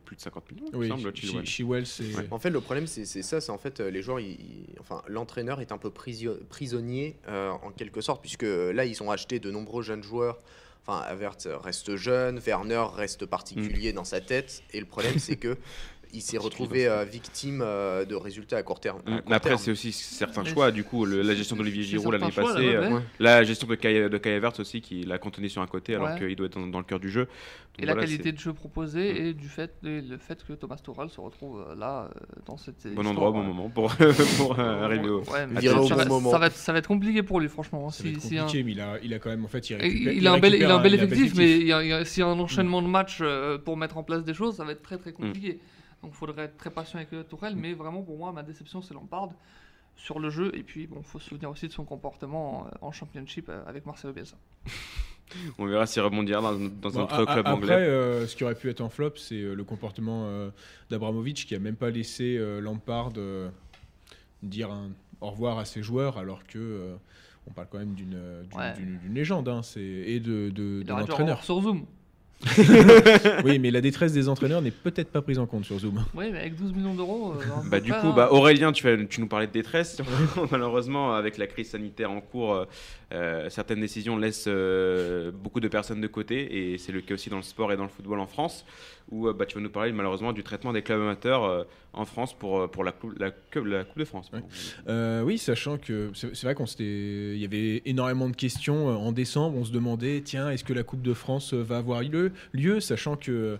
plus de 50 millions, il semble, Chi- Chilwell. Chilwell, c'est. Ouais. En fait, le problème, c'est ça, c'est en fait, euh, les joueurs, enfin, l'entraîneur est un peu prisonnier, euh, en quelque sorte, puisque euh, là, ils ont acheté de nombreux jeunes joueurs. Enfin, Havertz reste jeune, Werner reste particulier dans sa tête, et le problème, c'est que il s'est retrouvé euh, victime euh, de résultats à court terme. à Mm. court Mais après, c'est aussi certains choix. Du coup, le- la gestion d'Olivier Giroud l'année choix, passée, là, euh, ouais. Ouais. la gestion de Kai, de Havertz aussi, qui l'a cantonné sur un côté alors Ouais. qu'il doit être dans, dans le cœur du jeu. Donc Et la qualité de jeu proposée et du fait, et le fait que Thomas Tuchel se retrouve euh, là euh, dans cette bon endroit au bon moment pour, pour euh, arriver au. Ouais, mais Virer ça, au ça bon moment. ça va être, ça va être compliqué pour lui franchement. hein, Ça va être si un- mais il a, il a quand même, en fait, il, Et récupère- il, a un bel, il a récupère un bel il a effectif, mais s'il y a un enchaînement de matchs euh, pour mettre en place des choses, ça va être très très compliqué. Donc il faudrait être très patient avec euh, Tourelle, mais vraiment pour moi, ma déception c'est Lampard sur le jeu. Et puis bon, faut se souvenir aussi de son comportement en, en championship euh, avec Marcelo Bielsa. On verra s'il rebondira dans, dans Bon, un autre club après, anglais. euh, ce qui aurait pu être en flop, c'est euh, le comportement euh, d'Abramovic qui a même pas laissé euh, Lampard euh, dire un au revoir à ses joueurs, alors que euh, on parle quand même d'une euh, Ouais. légende, hein, et de, de, Il de l'entraîneur. sur Zoom. Oui, mais la détresse des entraîneurs n'est peut-être pas prise en compte sur Zoom. Oui, mais avec 12 millions d'euros. euh, Bah, du pas, coup, hein. bah, Aurélien, tu, as- tu nous parlais de détresse. Malheureusement, avec la crise sanitaire en cours, euh, certaines décisions laissent euh, beaucoup de personnes de côté. Et c'est le cas aussi dans le sport et dans le football en France, où euh, bah, tu vas nous parler malheureusement du traitement des clubs amateurs en France pour, pour la, coupe, la, la Coupe de France. Oui, sachant que c'est vrai qu'on s'était, il y avait énormément de questions en décembre. On se demandait, tiens, est-ce que la Coupe de France va avoir lieu, sachant que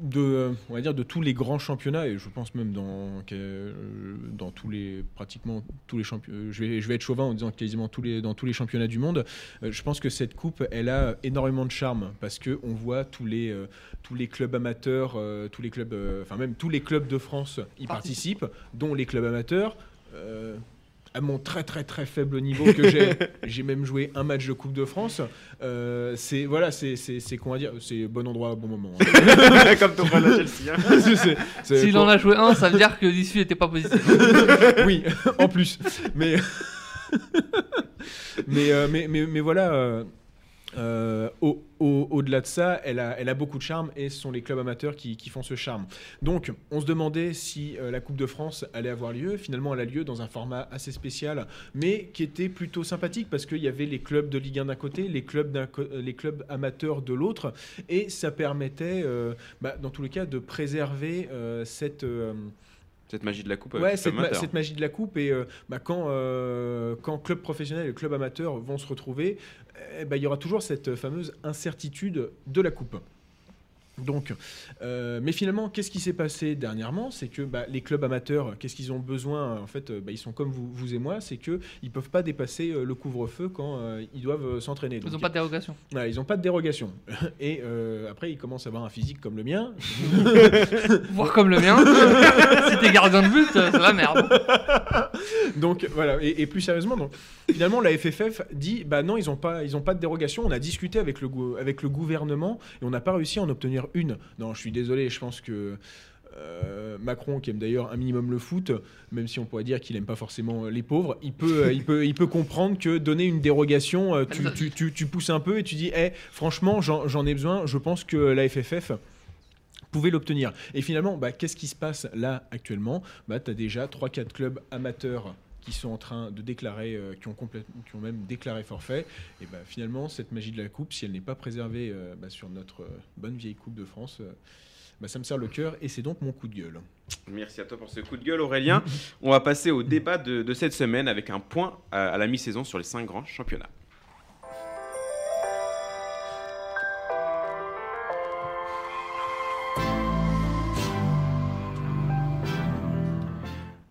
de, on va dire, de tous les grands championnats et je pense même dans dans tous les pratiquement tous les championnats. Je vais, je vais être chauvin en disant quasiment tous les dans tous les championnats du monde. euh, je pense que cette coupe, elle a énormément de charme parce que on voit tous les euh, tous les clubs amateurs, euh, tous les clubs, euh, enfin même tous les clubs de France y Participe. participent, dont les clubs amateurs. euh, à mon très très très faible niveau que j'ai, j'ai même joué un match de Coupe de France. Euh, c'est voilà, c'est c'est c'est qu'on va dire, c'est bon endroit, bon moment. hein. Comme ton frère à Chelsea. hein. S'il pour- en a joué un, ça veut dire que l'issue n'était pas positive. oui, en plus. Mais, mais, euh, mais, mais, mais voilà, euh, euh, au- au- au-delà de ça, elle a, elle a beaucoup de charme et ce sont les clubs amateurs qui, qui font ce charme. Donc, on se demandait si la Coupe de France allait avoir lieu. Finalement, elle a lieu dans un format assez spécial, mais qui était plutôt sympathique parce qu'il y avait les clubs de Ligue 1 d'un côté, les clubs, les clubs amateurs de l'autre, et ça permettait, bah, dans tous les cas, de préserver cette. Euh, Cette magie de la Coupe. Ouais, avec les cette, ma- cette magie de la coupe et euh, bah, quand, euh, quand club professionnel et club amateur vont se retrouver, eh ben, il y aura toujours cette fameuse incertitude de la coupe. Donc, euh, mais finalement, qu'est-ce qui s'est passé dernièrement? C'est que bah, les clubs amateurs, qu'est-ce qu'ils ont besoin? En fait, euh, bah, ils sont comme vous, vous et moi, c'est que ils peuvent pas dépasser euh, le couvre-feu quand euh, ils doivent s'entraîner. Ils n'ont pas de dérogation. ils n'ont pas de dérogation. Et euh, après, ils commencent à avoir un physique comme le mien. Voire comme le mien. si t'es gardien de but, c'est la merde. Donc voilà, et, et plus sérieusement, donc, finalement la FFF dit bah non, ils n'ont pas, ils ont pas de dérogation. On a discuté avec le, avec le gouvernement et on n'a pas réussi à en obtenir une. Non, je suis désolé, je pense que euh, Macron, qui aime d'ailleurs un minimum le foot, même si on pourrait dire qu'il aime pas forcément les pauvres, il peut, euh, il peut, il peut comprendre que donner une dérogation, euh, tu, tu- tu- tu pousses un peu et tu dis, Eh, franchement, j'en j'en ai besoin. Je pense que la FFF pouvait l'obtenir. Et finalement, bah, qu'est-ce qui se passe là actuellement? Bah, Tu as déjà 3-4 clubs amateurs qui sont en train de déclarer, euh, qui, ont qui ont même déclaré forfait. Et bah, finalement, cette magie de la Coupe, si elle n'est pas préservée euh, bah, sur notre euh, bonne vieille Coupe de France, bah, ça me serre le cœur et c'est donc mon coup de gueule. Merci à toi pour ce coup de gueule, Aurélien. On va passer au débat de, de cette semaine avec un point à, à la mi-saison sur les cinq grands championnats.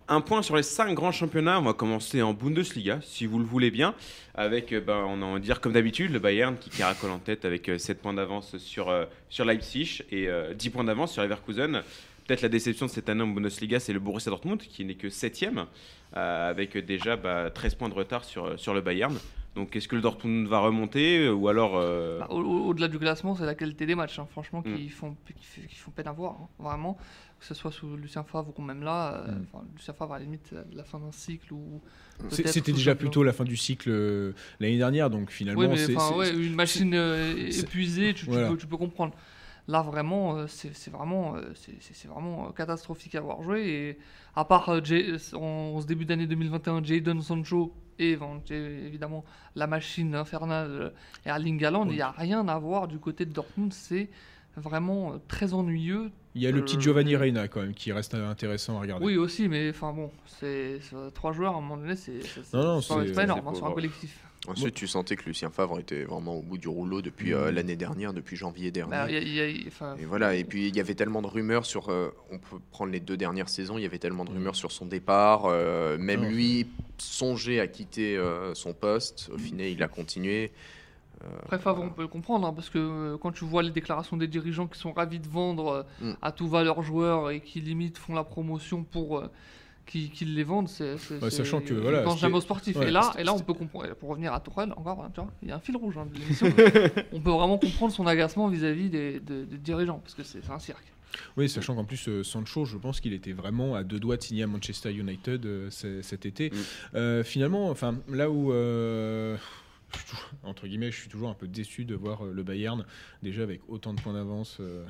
Un point sur les cinq grands championnats. On va commencer en Bundesliga, si vous le voulez bien, avec, euh, ben, on va dire comme d'habitude, le Bayern qui caracole en tête avec 7 points d'avance sur, euh, sur Leipzig et euh, 10 points d'avance sur Leverkusen. Peut-être la déception de cette année en Bundesliga, c'est le Borussia Dortmund qui n'est que 7ème, avec déjà bah, 13 points de retard sur, sur le Bayern. Donc est-ce que le Dortmund va remonter euh, ou alors... euh, Bah, au- au- Au-delà du classement, c'est la qualité des matchs, hein, franchement, Mm. qui, font, qui, fait- qui font peine à voir, hein, vraiment. Que ce soit sous Lucien Favre ou même là, euh, Mm. enfin, Lucien Favre à la limite euh, la fin d'un cycle ou. C'était déjà champion. plutôt la fin du cycle euh, l'année dernière, donc finalement, Oui, mais ouais, une machine euh, épuisée, tu, tu Voilà. peux, tu peux comprendre. Là, vraiment, euh, c'est vraiment, euh, c'est- vraiment euh, catastrophique à avoir joué. Et à part Jay- en, ce début d'année 2021, Jadon Sancho et évidemment la machine infernale Erling Haaland, il n'y a rien à voir du côté de Dortmund. C'est vraiment très ennuyeux. il y a le petit Giovanni Reina quand même qui reste intéressant à regarder. Oui, aussi, mais enfin bon, c'est trois joueurs à un moment donné, c'est pas, énorme c'est hein, un collectif. Ensuite, tu sentais que Lucien Favre était vraiment au bout du rouleau depuis euh, l'année dernière, depuis janvier dernier. Bah, y a- y a- Et voilà, et puis il y avait tellement de rumeurs sur. euh, on peut prendre les deux dernières saisons, il y avait tellement de rumeurs sur son départ. euh, même Non. lui songeait à quitter euh, son poste. Au final, il a continué. Après, Favre, on peut le comprendre, hein, parce que euh, quand tu vois les déclarations des dirigeants qui sont ravis de vendre euh, Mm. à tout va leurs joueurs et qui limite font la promotion pour euh, qu'ils qu'ils les vendent, c'est. Ouais, sachant que, voilà, c'était- jamais aux sportifs. ouais, et là, et là, on peut comprendre. Pour revenir à Tourelle, encore, hein, tu vois, il y a un fil rouge hein, de l'émission. on peut vraiment comprendre son agacement vis-à-vis des, des- des dirigeants, parce que c'est un cirque. Oui, sachant qu'en plus, euh, Sancho, je pense qu'il était vraiment à deux doigts de signer à Manchester United euh, cet été. Mm. Euh, finalement, enfin, là où, euh, je suis toujours- entre guillemets, je suis toujours un peu déçu de voir le Bayern, déjà avec autant de points d'avance. euh,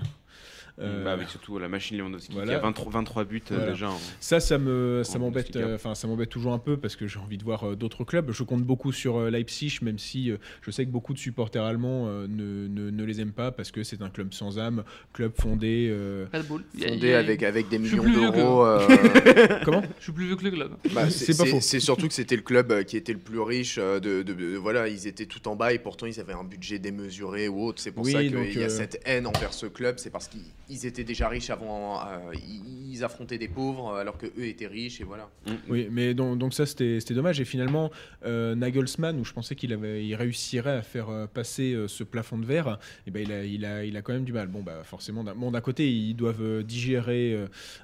bah, avec surtout la machine Lewandowski voilà. qui a 23, 23 buts euh, Voilà. déjà. en- Ça, ça me, ça m'embête, euh, enfin, ça m'embête toujours un peu parce que j'ai envie de voir euh, d'autres clubs. Je compte beaucoup sur euh, Leipzig, même si euh, je sais que beaucoup de supporters allemands euh, ne, ne, ne les aiment pas parce que c'est un club sans âme, club fondé. euh, Fondé y a- avec, avec des millions d'euros. euh, Comment? Je suis plus vieux que le club. Bah, C'est pas faux. C'est surtout que c'était le club euh, qui était le plus riche. euh, De, de- de- voilà, ils étaient tout en bas et pourtant ils avaient un budget démesuré ou autre. C'est pour Oui, ça qu'il y a euh, cette haine envers ce club. C'est parce qu'ils ils étaient déjà riches avant. euh, ils, affrontaient des pauvres euh, alors que eux étaient riches et voilà. Mm. Oui, mais donc, donc ça c'était c'était dommage. Et finalement, euh, Nagelsmann, où je pensais qu'il avait, il réussirait à faire euh, passer euh, ce plafond de verre, et ben il a, il a, il a quand même du mal. Bon bah forcément, d'un bon, d'un côté ils doivent digérer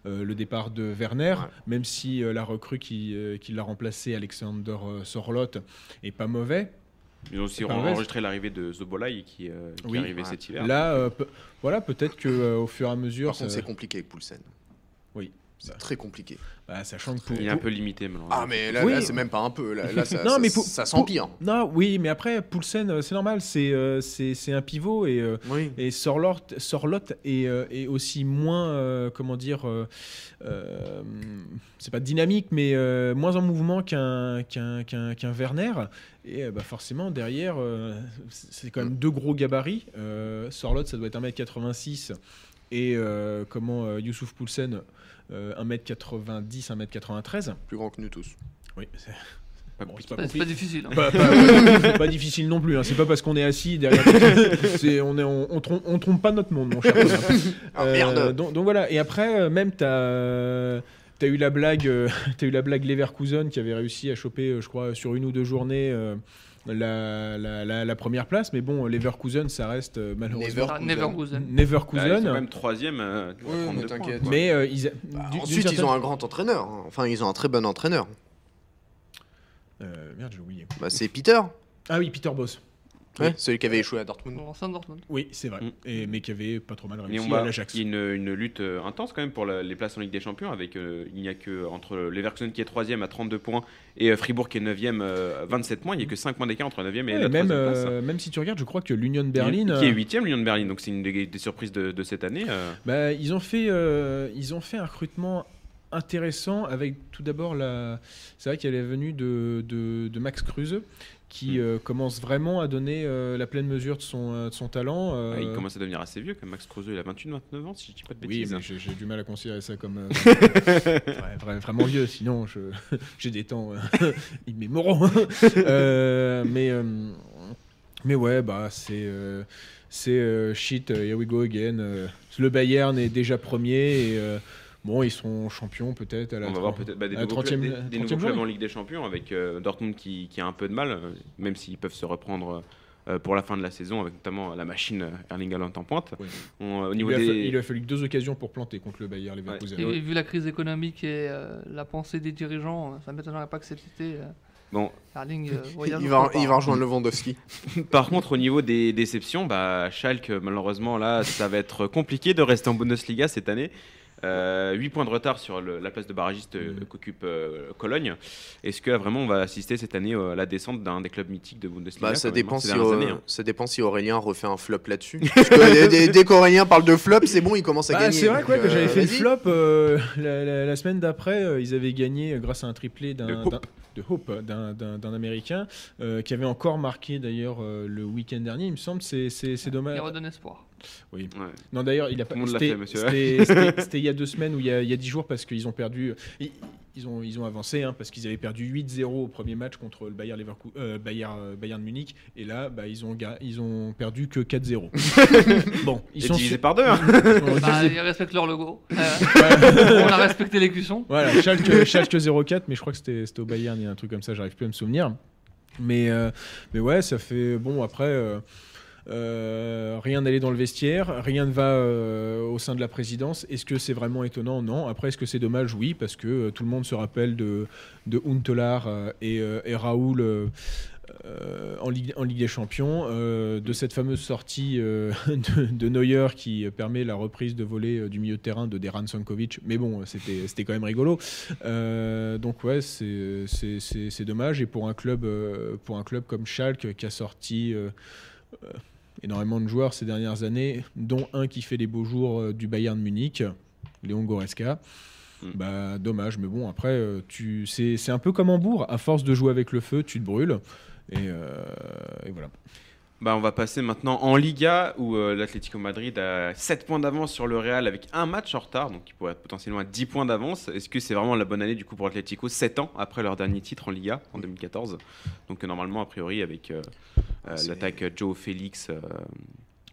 le départ de Werner, Ouais. même si euh, la recrue qui, euh, qui l'a remplacé, Alexander Sorlot, est pas mauvais. Ils ont aussi enregistré l'arrivée de Zobolai qui, euh, qui Oui. est arrivé Ouais. cet hiver. Là, euh, voilà, peut-être que euh, au fur et à mesure, Par contre, ça- c'est compliqué avec Poulsen. Oui. C'est Bah. très compliqué. bah, sachant que pour- Il est un peu limité maintenant. Ah, mais là, Oui. là, c'est même pas un peu. Là, là, ça, Non, ça- mais pour- ça pour- s'empire. Non, oui, mais après, Poulsen, euh, c'est normal, c'est euh, c'est c'est un pivot et, euh, Oui. et Sorlot, Sorlot est, euh, est aussi moins, euh, comment dire, euh, euh, c'est pas dynamique, mais euh, moins en mouvement qu'un qu'un qu'un qu'un Werner. Et euh, bah, forcément, derrière, euh, c'est quand même deux gros gabarits. Euh, Sorlot, ça doit être 1m86 et euh, comment euh, Youssouf Poulsen, 1m90, 1m93. Plus grand que nous tous. Oui, c'est- Pas Bon, c'est pas pas difficile. hein. Pas, pas- pas difficile non plus. Hein. C'est pas parce qu'on est assis derrière. c'est, on, est, on, on trompe, on trompe pas notre monde, mon cher. Ah, Euh, merde donc, donc voilà. Et après, euh, même t'as euh, t'as eu la blague, euh, t'as eu la blague Leverkusen qui avait réussi à choper, euh, je crois, sur une ou deux journées. La, la, la, la première place, mais bon, Leverkusen, ça reste euh, malheureusement Ah, Neverkusen. Ah, ils Neverkusen. sont quand même troisième. euh, Oui, 32 mais points, euh, ils, Bah, Ensuite, ils ont un grand entraîneur. hein. Enfin, ils ont un très bon entraîneur. Euh, merde, j'ai oublié. Bah, c'est Peter, Ah oui, Peter Boss. Ouais, Oui. celui qui avait échoué à Dortmund. Oui, c'est vrai. Mm. Et, mais qui avait pas trop mal Mais réussi on à va, l'Ajax. il y a une, une lutte euh, intense quand même pour la- les places en Ligue des Champions. Avec, euh, il n'y a que entre Leverkusen qui est 3 à 32 points et euh, Fribourg qui est 9 à 27 points. Il n'y a que 5 points d'écart entre la 9 et Ouais, la même, 3 place. euh, même si tu regardes, je crois que l'Union Berlin, Qui est euh, 8 l'Union de Berlin. Donc c'est une des, des surprises de, de cette année. euh. bah, ils ont fait, euh, ils ont fait un recrutement intéressant avec tout d'abord la, c'est vrai qu'elle est venue de, de, de Max Kruse qui Mm. euh, commence vraiment à donner euh, la pleine mesure de son, euh, de son talent. Ah, il commence à devenir assez vieux. Comme Max Kruse, il a 28-29 ans si je dis pas de oui, bêtises. mais j'ai du mal à considérer ça comme vrai- vrai- vraiment vieux, sinon j'ai des temps immémoraux. Mais, mais ouais, bah c'est c'est shit, here we go again. le Bayern est déjà premier et bon, ils seront champions peut-être à la On va voir 30 peut-être bah, des, nouveaux 30e clubs, des- des 30e nouveaux clubs journée. en Ligue des Champions avec euh, Dortmund qui, qui a un peu de mal, euh, même s'ils peuvent se reprendre euh, pour la fin de la saison, avec notamment la machine Erling Haaland en pointe. Oui. On, euh, au Il lui, a des... fa- il lui a fallu deux occasions pour planter contre le Bayern Leverkusen. Et vu la crise économique et euh, la pensée des dirigeants, ça ne m'étonnerait pas que cet été, euh, Bon, Erling euh, Il va, il va rejoindre Lewandowski. Par contre, au niveau des déceptions, bah, Schalke, malheureusement, là, ça va être compliqué de rester en Bundesliga cette année. 8 points de retard sur le- la place de barragiste euh, Mhm. qu'occupe euh, Cologne. Est-ce que vraiment on va assister cette année euh, à la descente d'un des clubs mythiques de Bundesliga Bah, ça, dépend si, euh, années, hein. ça dépend si Aurélien refait un flop là-dessus. Dès- qu'Aurélien parle de flop, c'est bon, il commence à Bah, gagner. c'est vrai quoi, que euh, j'avais fait le flop euh, la, la- la semaine d'après. euh, ils avaient gagné euh, grâce à un triplé d'un De Hope. d'un- américain euh, qui avait encore marqué d'ailleurs euh, le week-end dernier. Il me semble, c'est dommage. Il redonne espoir. Ouais. Non d'ailleurs, il a pas. C'était- il y a deux semaines ou il y a, il y a dix jours parce qu'ils ont perdu. Ils, ils ont, ils ont avancé hein, parce qu'ils avaient perdu 8-0 au premier match contre le Bayern, Leverku- euh, Bayern, euh, Bayern de Munich et là bah, ils, ont, ils ont perdu que 4-0. bon, ils Et sont divisé sur- par deux. hein. ils sont Bah, divisés ils respectent leur logo. Euh, on a respecté les cuissons. Voilà, Schalke, Schalke 04, mais je crois que c'était c'était au Bayern, il y a un truc comme ça, j'arrive plus à me souvenir. Mais, euh, mais ouais, ça fait. Bon, après, euh, rien n'allait dans le vestiaire, rien ne va euh, au sein de la présidence. Est-ce que c'est vraiment étonnant? Non. Après, est-ce que c'est dommage? Oui, parce que euh, tout le monde se rappelle de, de Huntelaar euh, et, et Raoul. en, Ligue, en Ligue des Champions, de cette fameuse sortie de, Neuer qui permet la reprise de volée du milieu de terrain de Deran Sankovic. Mais bon, c'était quand même rigolo. Donc ouais, c'est- dommage. Et pour un club, pour un club comme Schalke qui a sorti énormément de joueurs ces dernières années, dont un qui fait les beaux jours euh, du Bayern de Munich, Léon Goretzka. Mm. Bah dommage, mais bon après euh, tu c'est c'est un peu comme Hambourg, à force de jouer avec le feu, tu te brûles et, euh, et voilà. Bah, on va passer maintenant en Liga où euh, l'Atlético Madrid a 7 points d'avance sur le Real avec un match en retard, donc il pourrait être potentiellement à 10 points d'avance. Est-ce que c'est vraiment la bonne année du coup pour l'Atlético 7 ans après leur dernier titre en Liga en 2014 Donc euh, normalement, a priori, avec euh, l'attaque Joe Félix,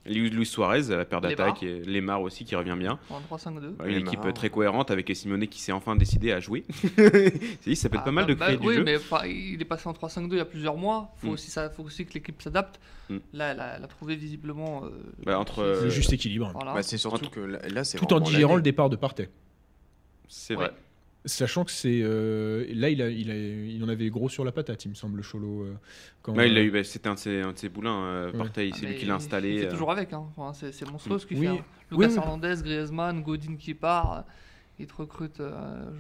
Luis Luis Suarez, la paire d'attaque, et Lemar aussi qui revient bien. En 3-5-2. Bah, une Lemar. équipe très cohérente avec Simone qui s'est enfin décidé à jouer. Ça peut être Ah, pas mal bah, de créer bah, du oui, jeu. mais pas- il est passé en 3-5-2 il y a plusieurs mois. Faut Mm. aussi ça, faut aussi que l'équipe s'adapte. Mm. Là, elle a, elle a trouvé visiblement. euh, Bah, entre, c'est- euh, Le juste équilibre. voilà. Bah, c'est surtout Entre- que là, c'est Tout en digérant le départ de Partey. C'est Ouais. Sachant que c'est euh, là il, a, il, a, il en avait gros sur la patate, il me semble, Cholo. euh, quand, Ouais, il a euh, eu, bah, c'était un de ses, un de ses boulins. Euh, Ouais. Partey, Ah, c'est lui qui l'a installé. Euh. toujours avec. Hein. Enfin, c'est, c'est monstrueux ce qu'il Oui. fait. hein. Oui, Lucas oui. Hernandez, Griezmann, Godin qui part. Il te recrute euh,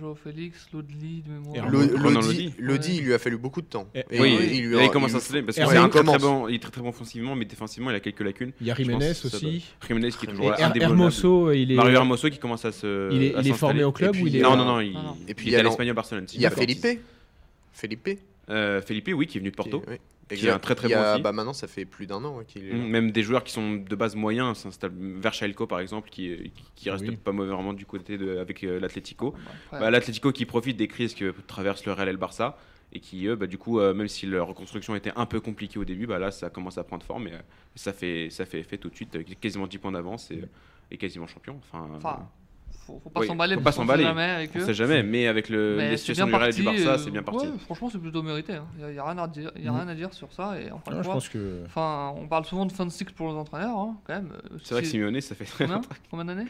Joao Félix, Lodli de mémoire. Et Lodi, Lodi. Lodi, il lui a fallu beaucoup de temps. Et- Et oui, il, lui a- il commence il- à se parce c'est un très, très bon, il est très très bon offensivement, mais défensivement il a quelques lacunes. Il y a Jiménez aussi. Jiménez qui est Et toujours indéboulonnable. Hermoso, il est. Mario Hermoso qui commence à se. Il est- il est formé au club Et ou il est. Non, euh, non, non, il, non, non. Et puis, il est a à l'Espagnol Barcelone. Il y a Felipe. Felipe. Euh, Felipe, oui, qui est venu de Porto. Qui, oui. Qui est un très, très Il y bon a- aussi. Bah, maintenant, ça fait plus d'un an ouais, qu'il est là. Mm, Même des joueurs qui sont de base moyens s'installent. Verchelko par exemple, qui, qui reste Oui. pas mauvais vraiment du côté de, avec euh, l'Atlético. Après, Bah, L'Atlético qui profite des crises que traverse le Real et le Barça. et qui, eux, bah, du coup, euh, même si leur reconstruction était un peu compliquée au début, bah, là, ça commence à prendre forme et euh, ça, fait, ça fait effet tout de suite, euh, quasiment 10 points d'avance et, et quasiment champion. Enfin, Enfin, faut, faut pas Oui, s'emballer. faut pas s'emballer. jamais avec on eux. sait jamais, mais avec le, Mais les c'est situations bien du Real et du parti, Barça, euh, c'est bien parti. ouais, franchement, c'est plutôt mérité. Il n'y a, rien à dire, y a Mhm. rien à dire sur ça. Et Ah, je pense que. enfin, on parle souvent de fin de cycle pour les entraîneurs, hein, quand même. Euh, C'est vrai que si- Simeone, ça fait très Combien longtemps. Combien d'années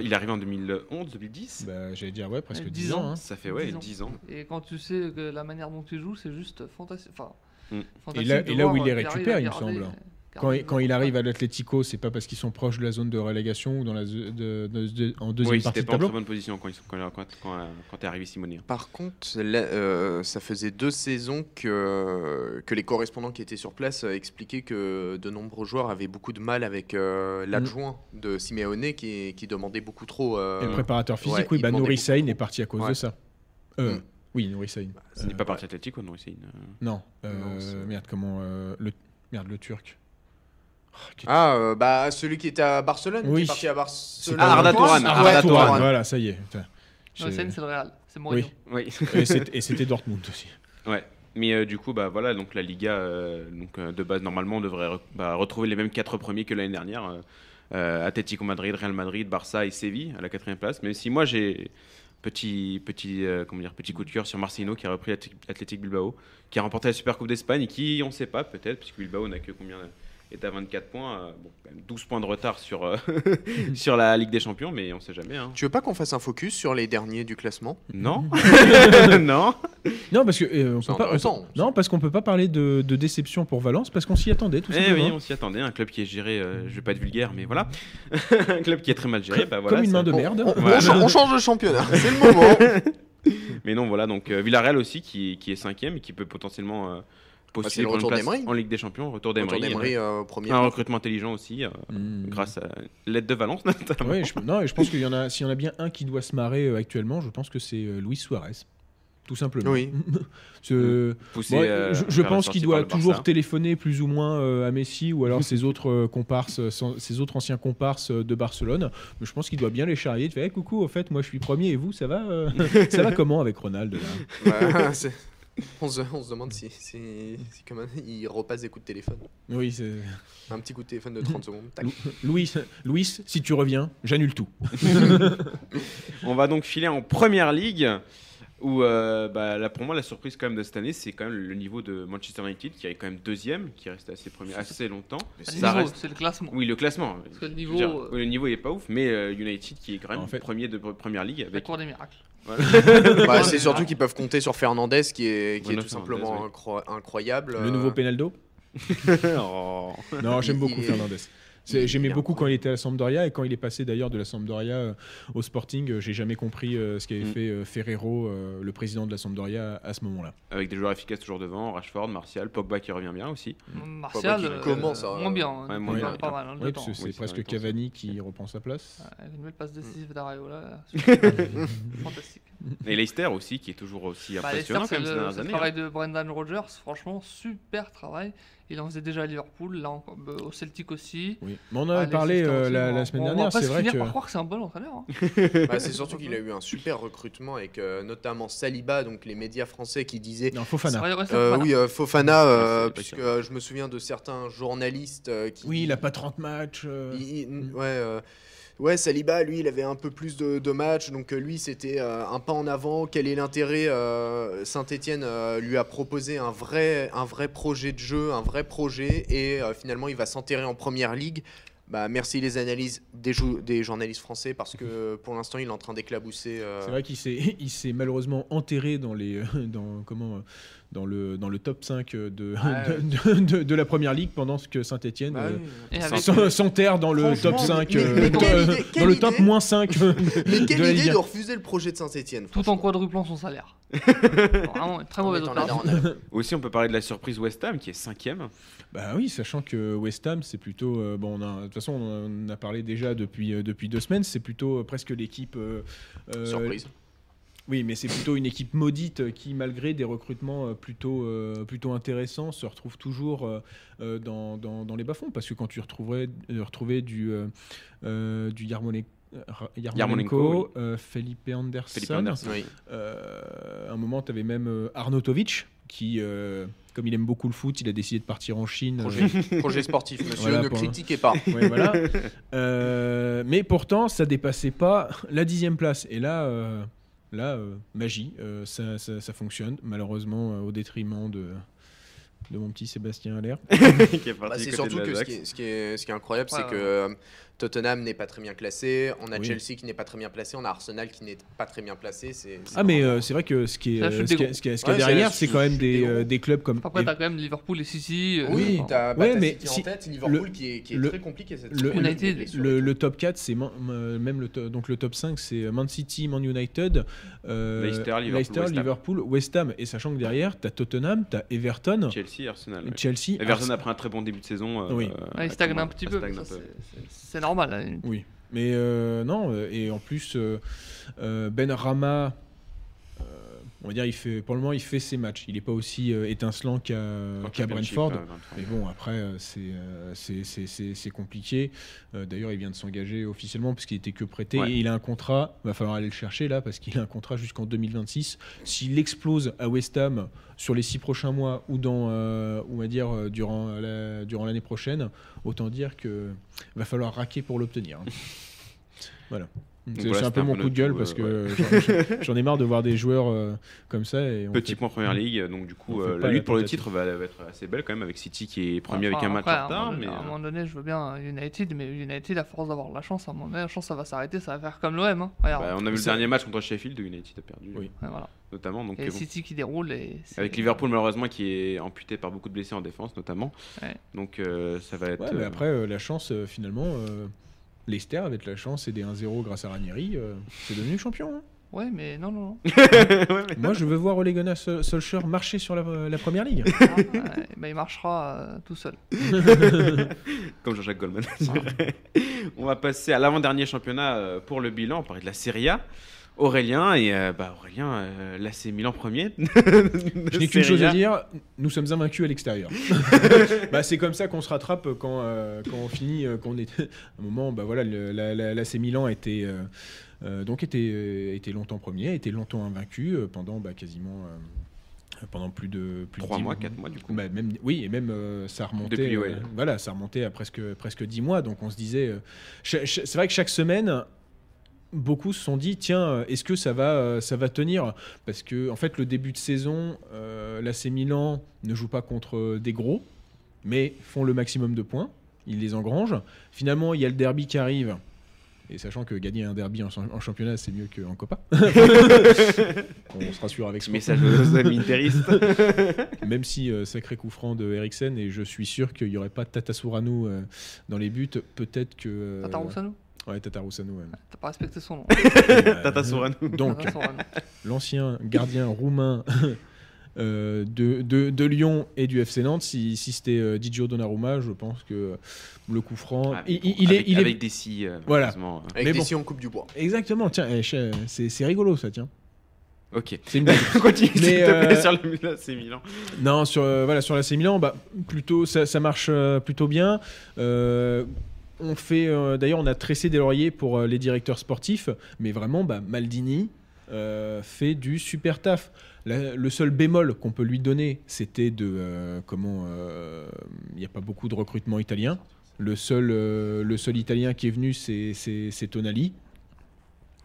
Il est arrivé en 2011, 2010 Bah, J'allais dire, ouais, presque Ouais, 10 10 ans. hein. Ça fait ouais, 10 ans. 10 ans. Et quand tu sais que la manière dont il joue, c'est juste fantastique. Enfin, Mm. fantastique là- de et là où il les arrive récupère, il me semble. Quand, il- quand il arrive à l'Atlético, c'est pas parce qu'ils sont proches de la zone de relégation ou dans la, de- de- de- en deuxième Oui, partie c'était de pas en très tableau. bonne position quand, ils sont- quand, quand, quand, quand est arrivé Simone. Par contre, là, euh, ça faisait deux saisons que, que les correspondants qui étaient sur place euh, expliquaient que de nombreux joueurs avaient beaucoup de mal avec euh, l'adjoint de Simeone qui, qui demandait beaucoup trop. euh, Et le préparateur physique, ouais, oui, bah, Nouri Sain est parti à cause Ouais. de ça. Euh, Mm. Oui, Nouri Sain. Ce n'est Euh, pas parti Atlético, une. euh, Non, euh, Non, merde, comment euh, le merde le turc. Ah, euh, bah celui qui était à Barcelone, qui Oui. est parti à Barcelone. Ah, Arda Turan, Ah, Arda. Voilà, ça y est. Non, c'est le Real. C'est Mourinho. Oui. Oui. Et c'était- Dortmund aussi. Ouais. Mais euh, du coup, bah voilà, donc la Liga, euh, donc euh, de base normalement, on devrait re- bah, retrouver les mêmes quatre premiers que l'année dernière. Atlético Madrid, Real Madrid, Barça et Séville à la quatrième place. Même si moi j'ai petit petit euh, comment dire petit coup de cœur sur Marcelino qui a repris Athletic Athletic Bilbao, qui a remporté la Super Coupe d'Espagne et qui on sait pas peut-être puisque Bilbao n'a que combien est à 24 points, euh, bon, quand même 12 points de retard sur euh, sur la Ligue des Champions, mais on sait jamais. hein. Tu veux pas qu'on fasse un focus sur les derniers du classement? Non, non. Non, parce que euh, on peut pas. Non, parce qu'on peut pas parler de, de déception pour Valence parce qu'on s'y attendait tout Eh simplement. oui, on s'y attendait. Un club qui est géré, euh, je vais pas être vulgaire, mais voilà, un club qui est très mal géré. Bah, voilà, Comme une main de merde. On, on Voilà. change, on change de championnat, c'est le moment. Mais non, voilà, donc euh, Villarreal aussi qui, qui est cinquième et qui peut potentiellement euh, c'est postuler le pour une retour place d'Emery. en Ligue des Champions. Retour Retour d'Emery. d'Emery, euh, premier. Un recrutement intelligent aussi, euh, Mm. grâce à l'aide de Valence notamment. Ouais, je, non, et je pense qu'il y en a, s'il y en a bien un qui doit se marrer euh, actuellement, je pense que c'est euh, Luis Suarez. Tout simplement. Oui. Ce- Poussé, Bon, euh, je, pense qu'il doit toujours Barça. téléphoner plus ou moins euh, à Messi ou alors ses autres euh, comparses, euh, sans- ses autres anciens comparses euh, de Barcelone. Mais je pense qu'il doit bien les charrier. Faire, Eh, coucou, au fait, moi je suis premier et vous, ça va, euh, ça va comment avec Ronald là? Bah, c'est- on, se, on se demande si, si, si quand même, il repasse des coups de téléphone. Oui, c'est Un petit coup de téléphone de 30 secondes. tac. Louis. Louis, si tu reviens, j'annule tout. On va donc filer en première ligue. Où, euh, bah, là, pour moi, la surprise quand même de cette année, c'est quand même le niveau de Manchester United, qui est quand même deuxième, qui reste assez premier assez longtemps. Reste- C'est le classement. Oui, le classement. Parce que le Je veux niveau, dire, euh, oui, le niveau il est pas ouf, mais euh, United qui est quand même En fait- premier de pre- première ligue la avec. cour des miracles. Bah, c'est surtout qu'ils peuvent compter sur Fernandez qui est, qui est tout simplement incroyable. Le Euh, nouveau Penaldo Oh. Non, j'aime beaucoup Fernandez. J'aimais beaucoup quand il était à la Sampdoria et quand il est passé d'ailleurs de la Sampdoria euh, au Sporting, euh, j'ai jamais compris euh, ce qu'avait Mm. fait euh, Ferrero, euh, le président de la Sampdoria, à ce moment-là. Avec des joueurs efficaces toujours devant, Rashford, Martial, Pogba qui revient bien aussi. Martial, qui euh, commence à- moins bien. hein. Ouais, moins bien. Pas mal, c'est Oui, c'est presque Cavani qui reprend sa place. Ouais, une belle passe décisive Mm. d'Areola. Fantastique. Et Leicester aussi, qui est toujours aussi Bah, impressionnant Leicester, quand même c'est ces le, dernières c'est le années. travail de Brendan Rodgers. Franchement, super travail. Il en faisait déjà à Liverpool, là bah, au Celtic aussi. Oui. Mais on en Ah, avait parlé Leicester euh, aussi, la, la semaine on va dernière, pas c'est se vrai finir que... par croire que c'est un bon entraîneur. hein. bah, c'est surtout qu'il a eu un super recrutement avec euh, notamment Saliba, donc les médias français qui disaient. Non, Fofana. Ouais, Euh, Fofana. oui, euh, Fofana, euh, pas euh, je me souviens de certains journalistes euh, qui. Oui, il a pas 30 matchs. euh, Il- il- ouais, euh, ouais, Saliba, lui, il avait un peu plus de, matchs, donc euh, lui, c'était euh, un pas en avant. Quel est l'intérêt Saint-Etienne lui a proposé un vrai, un vrai projet de jeu, un vrai projet, et euh, finalement, il va s'enterrer en première ligue. Bah, merci les analyses des, jou- des journalistes français, parce que pour l'instant, il est en train d'éclabousser. euh, C'est vrai qu'il s'est, malheureusement enterré dans, les, dans, comment, euh, dans, le, dans le top 5 de, Ouais. de, de- de- de la première ligue pendant ce que Saint-Etienne bah oui. Et avec- s'enterre dans le top 5, mais- euh, mais dans- quelle idée- dans le top idée moins 5 de, Mais quelle de la idée Ligue de 1. refuser le projet de Saint-Etienne tout en quadruplant son salaire. Vraiment, une très mauvaise Aussi, on peut parler de la surprise West Ham, qui est cinquième. Bah oui, sachant que West Ham, c'est plutôt. euh, bon, on de toute façon, on en a parlé déjà depuis, euh, depuis deux semaines. C'est plutôt euh, presque l'équipe. euh, euh, Surprise. Oui, mais c'est plutôt une équipe maudite qui, malgré des recrutements euh, plutôt, euh, plutôt intéressants, se retrouve toujours euh, dans, dans, dans les bas-fonds. Parce que quand tu retrouverais, retrouvais du, euh, du Yarmole- Yarmolenko, Yarmolenko, oui. Felipe Anderson, Felipe Anderson. Oui. à un moment, tu avais même Arnautovic, qui, comme il aime beaucoup le foot, il a décidé de partir en Chine. Projet, projet sportif, monsieur, Voilà, ne critiquez pas. Ouais, voilà. Euh, mais pourtant, ça dépassait pas la dixième place. Et là, euh, là euh, magie, euh, ça, fonctionne. Malheureusement, euh, au détriment de, de mon petit Sébastien Allaire. Bah, c'est surtout que ce qui, est, ce, qui est, ce qui est incroyable, Ouais, c'est ouais. que euh, Tottenham n'est pas très bien classé, on a Oui. Chelsea qui n'est pas très bien placé, on a Arsenal qui n'est pas très bien placé. c'est- Ah, mais euh, c'est vrai que ce qui est, ce qui ce qui est- Ouais, derrière, c'est quand même des, des euh, des clubs comme. Après, t'as quand même Liverpool et City. euh, Oui, enfin, t'as Ouais, bah, t'as mais City si- en tête, Liverpool le- qui est, qui est le- très compliqué cette le-. United, top 4, c'est même le, to- donc le top 5, c'est Man City, Man United, Leicester, Liverpool, West Ham. Liverpool, West Ham. Et sachant que derrière, tu as Tottenham, tu as Everton, Chelsea et Arsenal. ouais. Chelsea. Everton après un très bon début de saison. euh, Oui. euh, ouais, il stagne un petit peu. c'est- normal. Oui. Mais euh, non, et en plus, euh, Ben Rama, on va dire, il fait, pour le moment, il fait ses matchs. Il n'est pas aussi euh, étincelant qu'à Championship, Brentford. Mais bon, après, euh, c'est euh, c'est- compliqué. D'ailleurs, il vient de s'engager officiellement parce qu'il était que prêté. Ouais. Et il a un contrat, il va falloir aller le chercher là, parce qu'il a un contrat jusqu'en 2026. S'il explose à West Ham sur les six prochains mois ou, dans, euh, on va dire, durant la- durant l'année prochaine, autant dire que va falloir raquer pour l'obtenir. hein. voilà. C'est voilà, un peu un mon coup de gueule parce que euh, j'en- j'en ai marre de voir des joueurs euh, comme ça. Et on Petit fait- point première ligue, donc du coup euh, la lutte pour le titre va, va être assez belle quand même avec City qui est premier Enfin, avec un match en à un retard. moment Mais donné- À un moment donné, je veux bien United, mais United, à force d'avoir de la chance, à un moment donné, la chance, ça va s'arrêter, ça va faire comme l'OM. Hein. Bah, on a vu le dernier match contre Sheffield, United a perdu Oui. Ouais, voilà. notamment. Donc Et bon. City qui déroule. Et Avec Liverpool malheureusement qui est amputé par beaucoup de blessés en défense notamment. Ouais. Donc euh, ça va être. Ouais, mais après, euh, la chance, finalement, euh, Leicester, avec la chance et des 1-0 grâce à Ranieri, euh, c'est devenu champion. hein. Ouais, mais non, non, non. ouais, mais- Moi, je veux voir Ole Gunnar Sol- Solskjaer marcher sur la, la première ligue. Ah, ouais, bah, il marchera euh, tout seul. Comme Jean-Jacques Goldman. on va passer à l'avant-dernier championnat euh, pour le bilan. On parlait de la Serie A. Aurélien et euh, bah Aurélien, euh, l'AC Milan premier. Je n'ai qu'une chose à dire, nous sommes invaincus à l'extérieur. bah, c'est comme ça qu'on se rattrape quand, euh, quand on finit, euh, quand on est à un moment, bah voilà, le- la, la- l'AC Milan était, euh, euh, donc était, était longtemps premier, était longtemps invaincu pendant bah, quasiment pendant plus de plus de 3 dix mois, 4 mois du coup. Bah, même, oui, et même euh, ça remontait. Depuis, ouais. euh, voilà, ça remontait à presque presque dix mois. Donc on se disait, euh, c'est vrai que chaque semaine, beaucoup se sont dit, tiens, euh, est-ce que ça va euh, ça va tenir? Parce que en fait, le début de saison, euh, l'AC Milan ne joue pas contre des gros, mais font le maximum de points. Ils les engrangent. Finalement, il y a le derby qui arrive. Et sachant que gagner un derby en, en championnat, c'est mieux qu'en Copa. On se rassure avec ça. message aux amis. Même si euh, sacré coup franc de Eriksen, et je suis sûr qu'il n'y aurait pas Tata Sourano euh, dans les buts, peut-être que. euh, Tata Roussano Ouais, Tata Roussano. ouais. T'as pas respecté son nom. Tata Sourano. Donc, Tata l'ancien gardien roumain euh, de, de, de Lyon et du FC Nantes, si, si c'était euh, Didio Donnarumma, je pense que le coup franc. Ah, il, il est, avec, il est- avec des scies, euh, Voilà. euh. Avec Mais des bon. si on coupe du bois. Exactement, tiens, eh, c'est c'est rigolo ça, tiens. Ok. C'est une. Continue s'il te plaît euh, sur le Milan. Non, sur, euh, voilà, sur l'AC Milan, bah, plutôt, ça, ça marche euh, plutôt bien. On fait, euh, d'ailleurs, on a tressé des lauriers pour euh, les directeurs sportifs, mais vraiment, bah, Maldini euh, fait du super taf. Le seul bémol qu'on peut lui donner, c'était de comment il n'y a pas beaucoup de recrutement italien. Le seul, le seul italien qui est venu, c'est Tonali.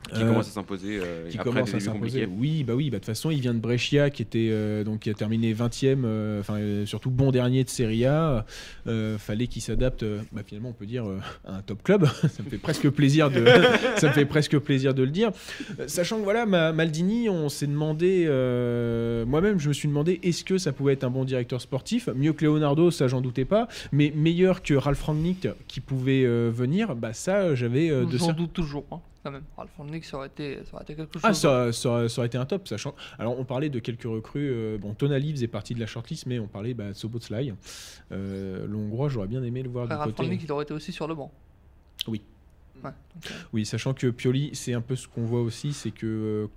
Qui Euh, commence à s'imposer euh, qui après commence des à s'imposer. Oui, bah oui, bah de toute façon, il vient de Brescia qui était euh, donc qui a terminé 20e, euh, enfin euh, surtout bon dernier de Serie A. Euh, fallait qu'il s'adapte. euh, bah, finalement, on peut dire euh, à un top club. ça me fait presque plaisir de, ça me fait presque plaisir de le dire. Euh, Sachant que voilà, Ma- Maldini, on s'est demandé, euh, moi-même, je me suis demandé, est-ce que ça pouvait être un bon directeur sportif? Mieux que Leonardo, ça j'en doutais pas, mais meilleur que Ralph Rangnick qui pouvait euh, venir, bah ça, j'avais euh, de J'en cer- doute toujours, hein, quand même. Ralph Rangnick, ça aurait été, ça aurait été quelque chose. Ah, ça, ça, aurait- ça aurait été un top, sachant. Alors, on parlait de quelques recrues. euh, bon, Tonali faisait partie de la shortlist, mais on parlait bah, de Soboslai. Euh, le Hongrois, j'aurais bien aimé le voir Après, du Ralph côté. Rangnick, il aurait été aussi sur le banc. Oui. Ouais, donc, euh, Oui, sachant que Pioli, c'est un peu ce qu'on voit aussi, c'est que euh,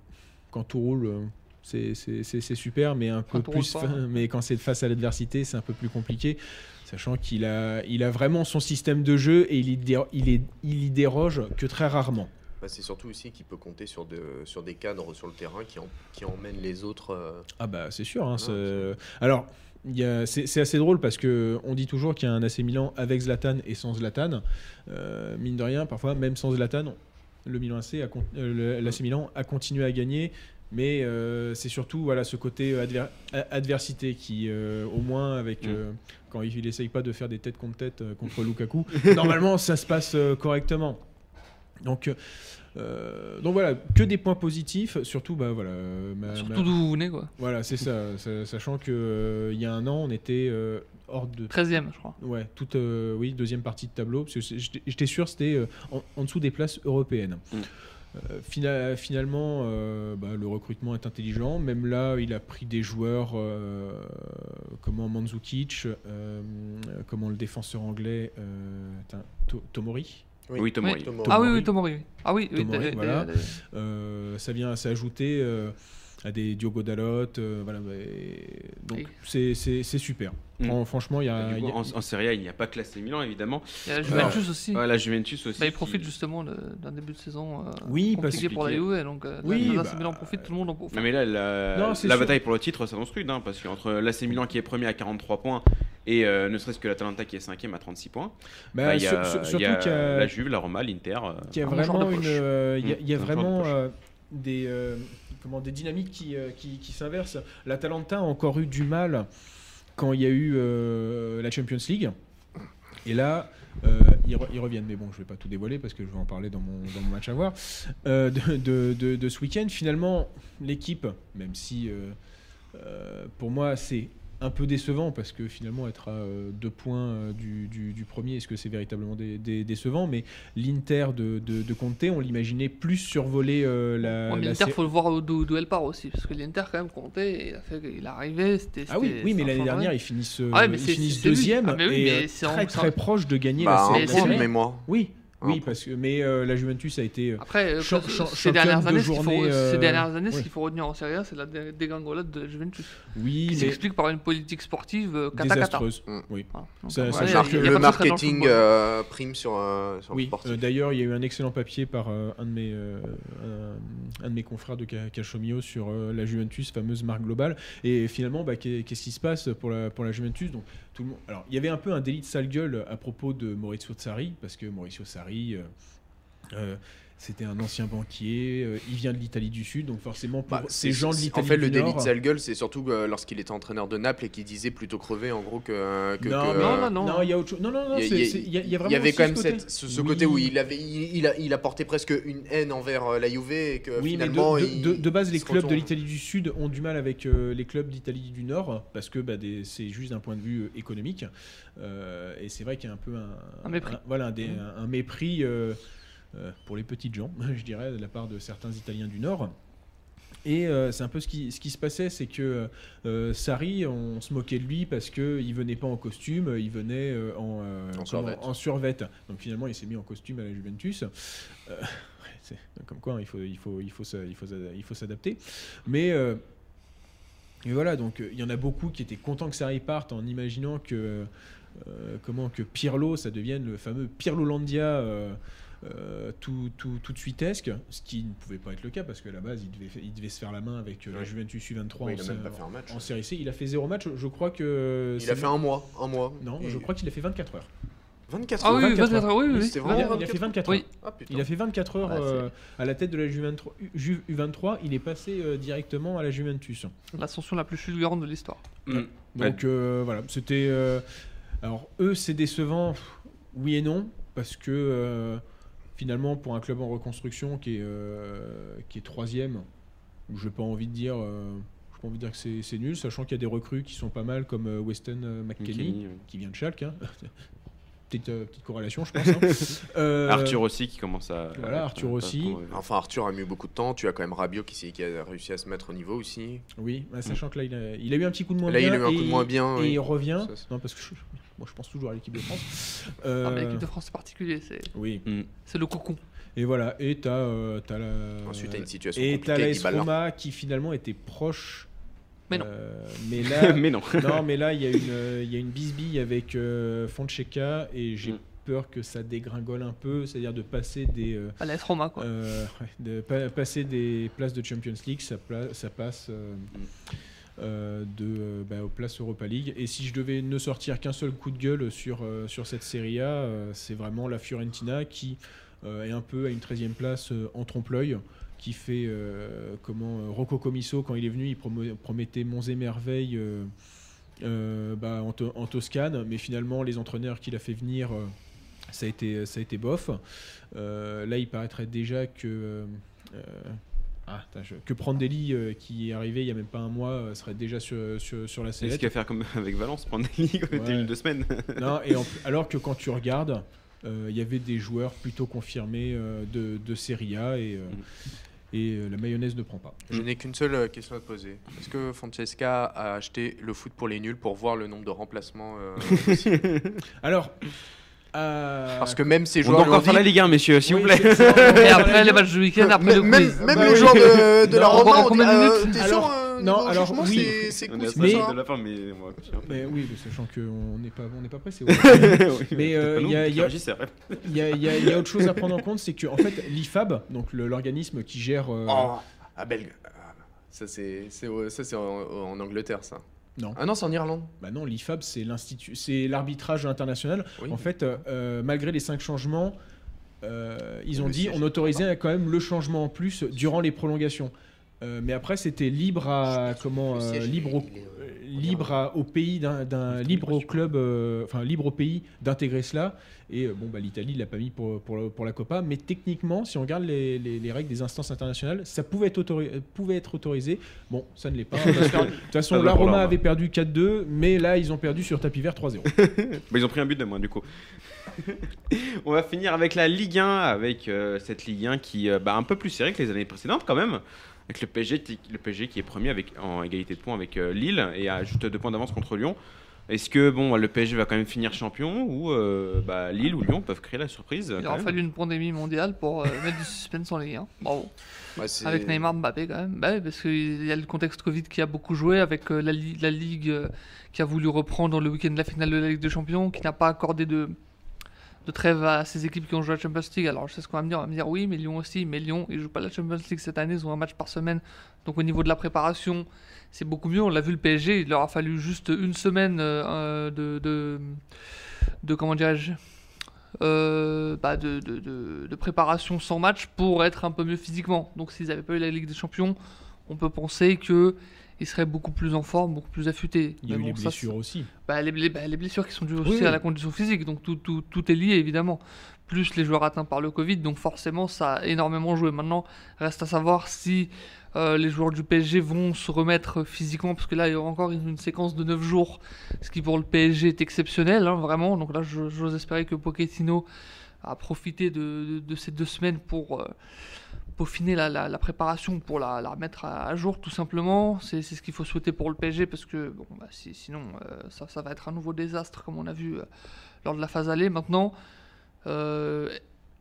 quand tout roule, euh, c'est- super, mais un peu Quand roule plus. pas. mais quand c'est face à l'adversité, c'est un peu plus compliqué. Sachant qu'il a, il a vraiment son système de jeu et il y, dé- il est, il y déroge que très rarement. Bah, c'est surtout aussi qu'il peut compter sur, de, sur des cadres sur le terrain qui, en- qui emmènent les autres. euh, Ah bah c'est sûr. hein, Ah, Alors, c'est assez drôle parce que on dit toujours qu'il y a un AC Milan avec Zlatan et sans Zlatan. Euh, mine de rien, parfois, même sans Zlatan, le Milan AC a, con- euh, l'AC Milan a continué à gagner. Mais euh, c'est surtout voilà, ce côté adver- adversité qui, euh, au moins, avec, Mm. euh, quand il essaye pas de faire des têtes contre tête euh, contre Lukaku, normalement ça se passe euh, correctement. Donc, euh, donc voilà, que des points positifs. Surtout, bah, voilà, euh, ma- Surtout ma- d'où vous venez, quoi. voilà, c'est ça, sa- Sachant que euh, il y a un an, on était euh, hors de. 13ème, je crois. Ouais, toute, euh, oui, deuxième partie de tableau. Parce que j'étais sûr, c'était euh, en, en dessous des places européennes. Mm. Euh, fina- finalement, euh, bah, le recrutement est intelligent. Même là, il a pris des joueurs euh, comment Mandzukic, euh, comment le défenseur anglais, euh, Tomori. Oui, Tomori. Tomori. Ah oui, Tomori. oui, Tomori. oui. Ah oui, oui, Tomori, voilà. Euh, ça vient s'ajouter euh, à des Diogo Dalot. euh, voilà, et donc Et- c'est- c'est c'est super. Mm. Fran- Franchement, il y a. Du coup, il y a- en, en Serie A, il n'y a pas que l'AC Milan, évidemment. Il y a la Juventus aussi. Ouais, la Juventus aussi. Bah, il qui- profite justement d'un début de saison euh, Oui, parce compliqué pour la. Juve, donc euh, Oui, la bah, Milan profite, tout le monde en profite. Non, mais là, la, Non, bataille pour le titre s'annonce rude, hein, parce qu'entre l'AC Milan qui est premier à 43 points et euh, ne serait-ce que l'Atalanta qui est cinquième à 36 points, bah, bah, il y a, sur- sur- il surtout y a qu'il y a- la Juve, la Roma, l'Inter. euh, qu'il y a vraiment euh, Il y a, Mm, il vraiment euh, des. euh, comment, des dynamiques euh, qui s'inversent. L'Atalanta a encore eu du mal quand il y a eu euh, la Champions League. Et là, euh, ils, re- ils reviennent. Mais bon, je vais pas tout dévoiler parce que je vais en parler dans mon, dans mon match à voir. Euh, de, de- ce week-end, finalement, l'équipe, même si pour moi c'est un peu décevant parce que finalement être à euh, deux points euh, du, du- du premier, est-ce que c'est véritablement dé- dé- décevant? Mais l'Inter de, de, de Conte, on l'imaginait plus survoler euh, la. Ouais, mais la l'Inter, sé- faut le voir d'où d'où elle part aussi, parce que l'Inter, quand même, comptait, il a fait, il est arrivé, c'était. Ah oui, oui, mais l'année dernière ils finissent, Ah ouais, mais ils c'est- finissent c'est lui. deuxième Ah, mais oui, et mais en- très c'est en- très proche de gagner Bah, la, la série. mémoire. Oui, oui, parce que mais euh, la Juventus a été euh, Après, euh, ces dernières de années, ce qu'il faut, journée, euh, ces dernières années, ce qu'il faut retenir en Serie A, c'est la dé- dégringolade de la Juventus, oui, qui mais s'explique par une politique sportive euh, cata-cata. désastreuse. Mm. Oui. Voilà. Donc, Ça- ça le marketing euh, prime sur, euh, sur le Oui, sportif. euh, d'ailleurs, il y a eu un excellent papier par euh, un, de mes, euh, un, un de mes confrères de Ca- Calciomio sur euh, la Juventus, fameuse marque globale. Et finalement, bah, qu'est- qu'est-ce qui se passe pour la, pour la Juventus? Donc, Alors, il y avait un peu un délit de sale gueule à propos de Maurizio Sarri, parce que Maurizio Sarri. euh, euh, c'était un ancien banquier, euh, il vient de l'Italie du Sud, donc forcément pour Bah, ces gens de l'Italie En fait, du le délit Nord, de sale gueule, c'est surtout euh, lorsqu'il était entraîneur de Naples et qu'il disait plutôt crever en gros que. que- non, que- Non, non, non. non, il y a autre chose. Non, non, non, Il y a- a- a- a Il avait quand ce même côté- cette- ce, ce Oui. côté où il, avait, il, il a, il apportait presque une haine envers euh, la Juve et que Oui, mais finalement. de, de- il- de- de base, les clubs de l'Italie du Sud ont du mal avec euh, les clubs d'Italie du Nord parce que bah, c'est juste d'un point de vue euh, économique. Euh, et c'est vrai qu'il y a un peu un, Un mépris. voilà, un, des- un- un mépris euh, euh, pour les petites gens, je dirais, de la part de certains Italiens du Nord. Et euh, c'est un peu ce qui, ce qui se passait, c'est que euh, Sarri, on se moquait de lui parce qu'il venait pas en costume, il venait euh, en, euh, En survêt. Donc finalement, il s'est mis en costume à la Juventus. Euh, comme quoi, hein, il faut, il faut, il faut, s'a- il faut, s'a- il faut s'adapter. Mais euh, et voilà, donc euh, il y en a beaucoup qui étaient contents que Sarri parte en imaginant que euh, comment que Pirlo, ça devienne le fameux Pirlolandia. euh, euh, tout, tout, tout de suitesque, ce qui ne pouvait pas être le cas parce qu'à la base il devait, il devait se faire la main avec euh, la Ouais. Juventus U23 Oui, en, il a sé- même pas fait un match. en série C. Il a fait zéro match, je crois que. Il a fait un mois. Un mois. Non, Et- je crois qu'il a fait 24 heures. 24 Ah oui, 24 24 heures, oui, oui. Oui, oui. c'était Il vraiment a, il a fait 24 Oui. heures. Ah, putain. Il a fait 24 heures Ouais, c'est- euh, à la tête de la Juventus Ju- U23. Il est passé euh, directement à la Juventus. L'ascension la plus fulgurante de l'histoire. Mm. Donc euh, voilà, c'était. euh, alors eux, c'est décevant, oui et non, parce que euh, finalement, pour un club en reconstruction qui est euh, qui est troisième, où j'ai pas envie de dire. euh, pas envie de dire que c'est c'est nul, sachant qu'il y a des recrues qui sont pas mal comme euh, Weston euh, oui. qui vient de Schalke. hein. petite, euh, petite corrélation, je pense. hein. Euh, Arthur aussi qui commence à. voilà, à- Arthur à- aussi. à- Enfin, Arthur a mis beaucoup de temps. Tu as quand même Rabiot qui, a réussi à se mettre au niveau aussi. Oui, bah, sachant que là, il a, il a eu un petit coup de moins Là, bien. il a eu un coup de et- moins bien. Et oui. il revient. Ça, non, parce que je, moi, je pense toujours à l'équipe de France. Ah, mais Euh, l'équipe de France, c'est particulier, c'est Oui, Mm. c'est le cocon. et voilà. Et t'as euh, t'as la. Ensuite, tu as une situation et t'as Dybala. Roma qui finalement était proche. Mais non. Euh, mais là, mais non. non, mais là, il y a une, euh, il y a une bisbille avec euh, Fonseca et j'ai Mm. peur que ça dégringole un peu, c'est-à-dire de passer des euh, À l'AS Roma, quoi. euh, de pa- passer des places de Champions League, ça, pla- ça passe euh, euh, de euh, bah, aux places Europa League. Et si je devais ne sortir qu'un seul coup de gueule sur euh, sur cette Serie A, euh, c'est vraiment la Fiorentina qui euh, est un peu à une 13e place euh, en trompe-l'œil qui fait euh, comment euh, Rocco Comiso quand il est venu il promettait monts et merveilles euh, euh, bah, en, en Toscane mais finalement les entraîneurs qu'il a fait venir euh, ça a été ça a été bof Euh, là il paraîtrait déjà que euh, euh, ah, attends, je- que Prandelli euh, qui est arrivé il y a même pas un mois euh, serait déjà sur, sur, sur la C'est ce sellette qu'il va faire comme avec Valence, prendre des ligues Ouais. ouais. deux semaines. non, et en- alors que quand tu regardes, euh, il y avait des joueurs plutôt confirmés euh, de, de Serie A et, euh, et euh, la mayonnaise ne prend pas. Je n'ai qu'une seule question à te poser. Est-ce que Francesca a acheté le foot pour les nuls pour voir le nombre de remplacements euh, Alors, euh, Parce que même ces On joueurs. doit l'ont encore faire dit, la Ligue 1, messieurs, s'il oui, vous plaît. Et après les matchs du week-end, après le même, quiz. même Bah les joueurs de, de la Roma encore ont dit combien de euh, minutes T'es Alors, sûr euh, non, alors, oui. c'est- On cool, est mais- de la fin, mais on va continuer. mais oui, mais sachant qu'on n'est pas, on n'est pas pressé. ouais. Oui, Mais, euh, il y a- y a- y, a- y a- il y a autre chose à prendre en compte, c'est que en fait, l'IFAB, donc l'organisme qui gère. euh, Oh, à Belge. Ah, ça, c'est en, en Angleterre, ça. Non. Ah non, c'est en Irlande. Bah non, l'IFAB, c'est l'institut, c'est l'arbitrage international. Oui. En fait, euh, malgré les cinq changements, euh, ils ont dit on autorisait quand même le changement en plus durant les prolongations. Euh, mais après, c'était libre à comment euh, siège, libre au, est, euh, libre à- au pays d'un libre au club, euh, enfin libre au pays d'intégrer cela. Et bon, bah, l'Italie l'a pas mis pour, pour, la Copa, mais techniquement, si on regarde les, les- les règles des instances internationales, ça pouvait être, autori- pouvait être autorisé. Bon, ça ne l'est pas. De toute façon, la Roma avait perdu 4-2, mais là, ils ont perdu sur tapis vert 3-0. Bah, ils ont pris un but de moins du coup. On va finir avec la Ligue 1, avec euh, cette Ligue 1 qui euh, bah, un peu plus serrée que les années précédentes quand même. Avec le PSG, qui- le PSG qui est premier avec, en égalité de points avec euh, Lille et à juste deux points d'avance contre Lyon. Est-ce que bon, le PSG va quand même finir champion ou euh, bah, Lille ou Lyon peuvent créer la surprise Il aura fallu une pandémie mondiale pour euh, mettre du suspense en Ligue 1. Bravo. Ouais, Avec Neymar Mbappé quand même. Bah oui, parce qu'il y a le contexte Covid qui a beaucoup joué avec euh, la, li- la Ligue euh, qui a voulu reprendre le week-end de la finale de la Ligue des Champions, qui n'a pas accordé de, de trêve à ces équipes qui ont joué la Champions League. Alors je sais ce qu'on va me dire, on va me dire oui, mais Lyon aussi, mais Lyon, ils jouent pas la Champions League cette année, ils ont un match par semaine. Donc au niveau de la préparation, c'est beaucoup mieux. On l'a vu le PSG, il leur a fallu juste une semaine euh, euh, de, de, comment dirais-je euh, bah, de- de- de préparation sans match pour être un peu mieux physiquement. Donc s'ils n'avaient pas eu la Ligue des Champions, on peut penser que ils seraient beaucoup plus en forme, beaucoup plus affûtés. Il y a eu les ça, blessures aussi. bah, les, les- bah, les blessures qui sont dues aussi Oui, à la condition physique, donc tout, tout- tout est lié évidemment. Plus les joueurs atteints par le Covid, donc forcément ça a énormément joué. Maintenant, reste à savoir si euh, les joueurs du PSG vont se remettre physiquement, parce que là il y aura encore une, une séquence de 9 jours, ce qui pour le PSG est exceptionnel, hein, vraiment. Donc là, j'ose espérer que Pochettino a profité de, de- de ces deux semaines pour euh, peaufiner la, la- préparation, pour la, la remettre à, jour tout simplement. C'est ce qu'il faut souhaiter pour le PSG, parce que bah, si- sinon euh, ça, va être un nouveau désastre, comme on a vu euh, lors de la phase aller. Maintenant, euh,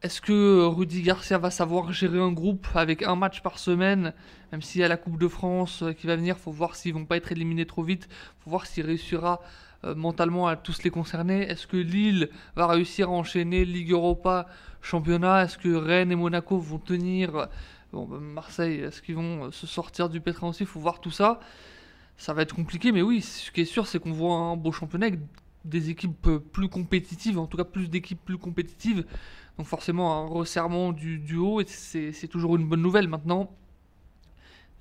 est-ce que Rudy Garcia va savoir gérer un groupe avec un match par semaine, même s'il y a la Coupe de France qui va venir, faut voir s'ils vont pas être éliminés trop vite, faut voir s'il réussira mentalement à tous les concerner. Est-ce que Lille va réussir à enchaîner Ligue Europa, championnat? Est-ce que Rennes et Monaco vont tenir bah, Marseille, est-ce qu'ils vont euh, se sortir du pétrin aussi? Faut voir tout ça. Ça va être compliqué, mais oui, ce qui est sûr, c'est qu'on voit un beau championnat avec des équipes euh, plus compétitives, en tout cas plus d'équipes plus compétitives. Donc forcément un resserrement du, du haut, et c'est toujours une bonne nouvelle. Maintenant,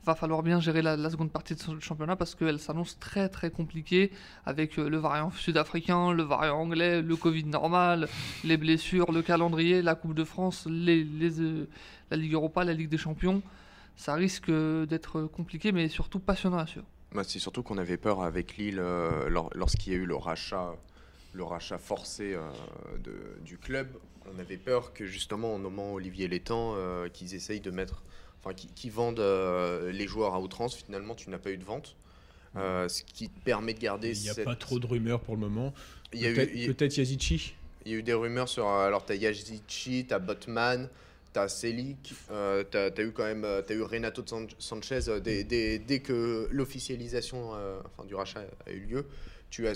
va falloir bien gérer la, seconde partie de ce championnat parce qu'elle s'annonce très très compliquée avec euh, le variant sud-africain, le variant anglais, le Covid normal, les blessures, le calendrier, la Coupe de France, euh, la Ligue Europa, la Ligue des Champions. Ça risque euh, d'être compliqué, mais surtout passionnant à suivre. Bah, c'est surtout qu'on avait peur avec Lille lor- lorsqu'il y a eu le rachat, le rachat forcé du club. On avait peur que justement en nommant Olivier Létang, qu'ils essayent de mettre, enfin qu'ils vendent euh, les joueurs à outrance. Finalement, tu n'as pas eu de vente, Euh, ce qui te permet de garder. Il n'y a cette- pas trop de rumeurs pour le moment. Peut-être Yazici. il y a eu des rumeurs sur. euh, Alors, t'as Yazici, t'as Botman, t'as Selic, euh, t'as as eu quand même. T'as eu Renato San- Sanchez. dès, dès- dès que l'officialisation euh, enfin, du rachat a eu lieu, tu as,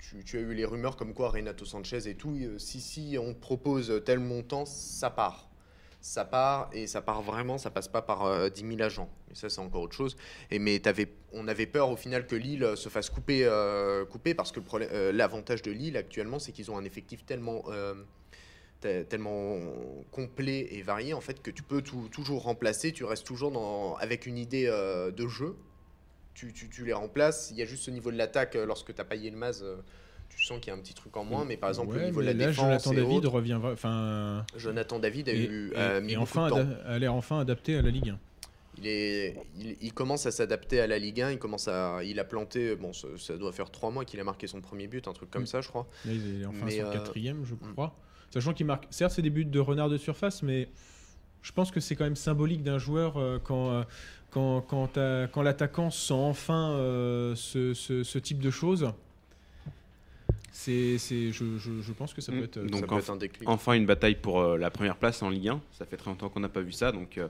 tu, tu as eu les rumeurs comme quoi Renato Sanchez et tout, si, si on te propose tel montant, ça part. Ça part et ça part vraiment, ça passe pas par euh, 10 000 agents. Et ça, c'est encore autre chose. Et mais on avait peur au final que Lille se fasse couper, euh, couper parce que le euh, l'avantage de Lille actuellement, c'est qu'ils ont un effectif tellement, euh, te- tellement complet et varié en fait que tu peux toujours remplacer. Tu restes toujours dans, avec une idée euh, de jeu. Tu, tu- les remplaces. Il y a juste au niveau de l'attaque, euh, lorsque tu as pas Yilmaz, euh, tu sens qu'il y a un petit truc en moins. Mais par exemple, au Ouais, niveau de la là, défense, Jonathan et David autres, revient. Enfin. Jonathan David a, Et, eu, et- a mis et enfin, de temps. ada- a l'air enfin adapté à la Ligue 1. Il, est, il, il commence à s'adapter à la Ligue 1. Il, commence à, il a planté, bon, ça, ça doit faire trois mois qu'il a marqué son premier but, un truc comme Mm. ça, je crois. Là, il est enfin Mais, son euh, quatrième, je mm. crois. Sachant qu'il marque, certes, c'est des buts de renard de surface, mais je pense que c'est quand même symbolique d'un joueur euh, quand, euh, quand, quand, quand l'attaquant sent enfin ce, ce- ce type de choses. C'est, c'est, je, je, je pense que ça peut Mm. être. euh, Donc, ça peut en- être un déclic. Enfin, une bataille pour euh, la première place en Ligue 1. Ça fait très longtemps qu'on n'a pas vu ça. Donc, euh,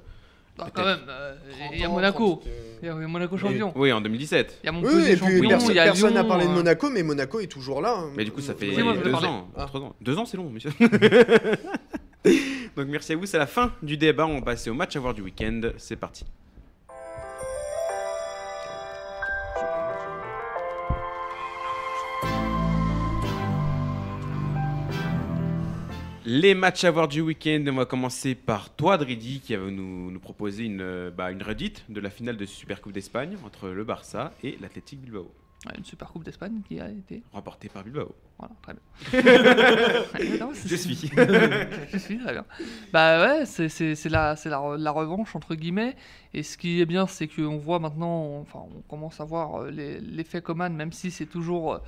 Bah, Peut-être. quand même, euh, il y a 30 ans, Monaco. 30, Il y a Monaco champion. oui, en 2017. Il y a Oui, Montpellier et puis champion. personne Il y a personne n'a parlé de Monaco, mais Monaco est toujours là. hein. Mais du coup, ça fait Oui, moi, deux ans, Ah. trois ans. Deux ans, c'est long, monsieur. Donc, merci à vous. C'est la fin du débat. On va passer au match à voir du week-end. C'est parti. Les matchs à voir du week-end, on va commencer par toi, Dridi, qui va nous, nous proposer une, euh, bah, une redite de la finale de Super Coupe d'Espagne entre le Barça et l'Athletic Bilbao, Ouais, Une super coupe d'Espagne qui a été. remportée par Bilbao. Voilà, très bien. Non, Je suis. Je suis très bien. Bah ouais, c'est- c'est c'est la, c'est la, la revanche entre guillemets. Et ce qui est bien, c'est qu'on voit maintenant, enfin, on commence à voir euh, les- l'effet Coman, même si c'est toujours euh,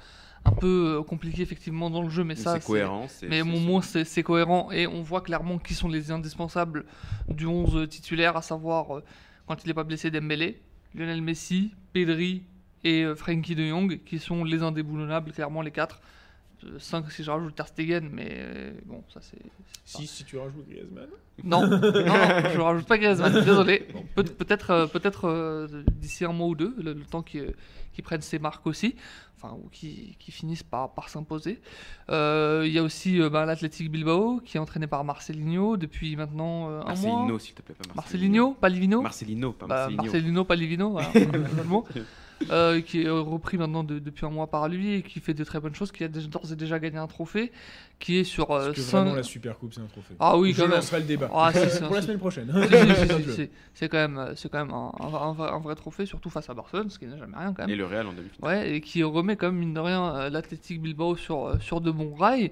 un peu euh, compliqué effectivement dans le jeu, mais ça, c'est cohérent. Mais au moins c'est cohérent et on voit clairement qui sont les indispensables du 11 titulaire, à savoir euh, quand il n'est pas blessé Dembélé, Lionel Messi, Pedri et euh, Frankie de Jong qui sont les indéboulonnables, clairement les quatre. 5 si je rajoute Ter Stegen, mais bon, ça c'est. Si, si tu rajoutes Griezmann. non, non, non, je rajoute pas Griezmann, désolé. Peut- peut-être peut-être euh, d'ici un mois ou deux, le, le temps qu'ils qu'ils prennent ses marques aussi, enfin, ou qu'ils qu'ils finissent par, par s'imposer. Euh, Il y a aussi euh, bah, l'Athletic Bilbao, qui est entraîné par Marcelinho depuis maintenant euh, un mois. Marcelino, s'il te plaît, pas Marcelinho, pas Livino Marcelino, pas Bah, Marcelino. Marcelino, pas Livino, voilà. Euh, qui est repris maintenant de- depuis un mois par lui et qui fait de très bonnes choses, qui a d'ores et déjà gagné un trophée, qui est sur euh, Parce que cinq- vraiment, la Super Coupe, c'est un trophée. Ah oui, Je quand même. lancerai le débat. Ah, si, si, Pour la semaine prochaine. Si. C'est quand même, c'est quand même un, un- un vrai, un vrai trophée, surtout face à Barcelone, ce qui n'est jamais rien quand Et même. le Real en demi-finale. Ouais, et qui remet quand même, mine de rien, euh, l'Athletic Bilbao sur, euh, sur de bons rails,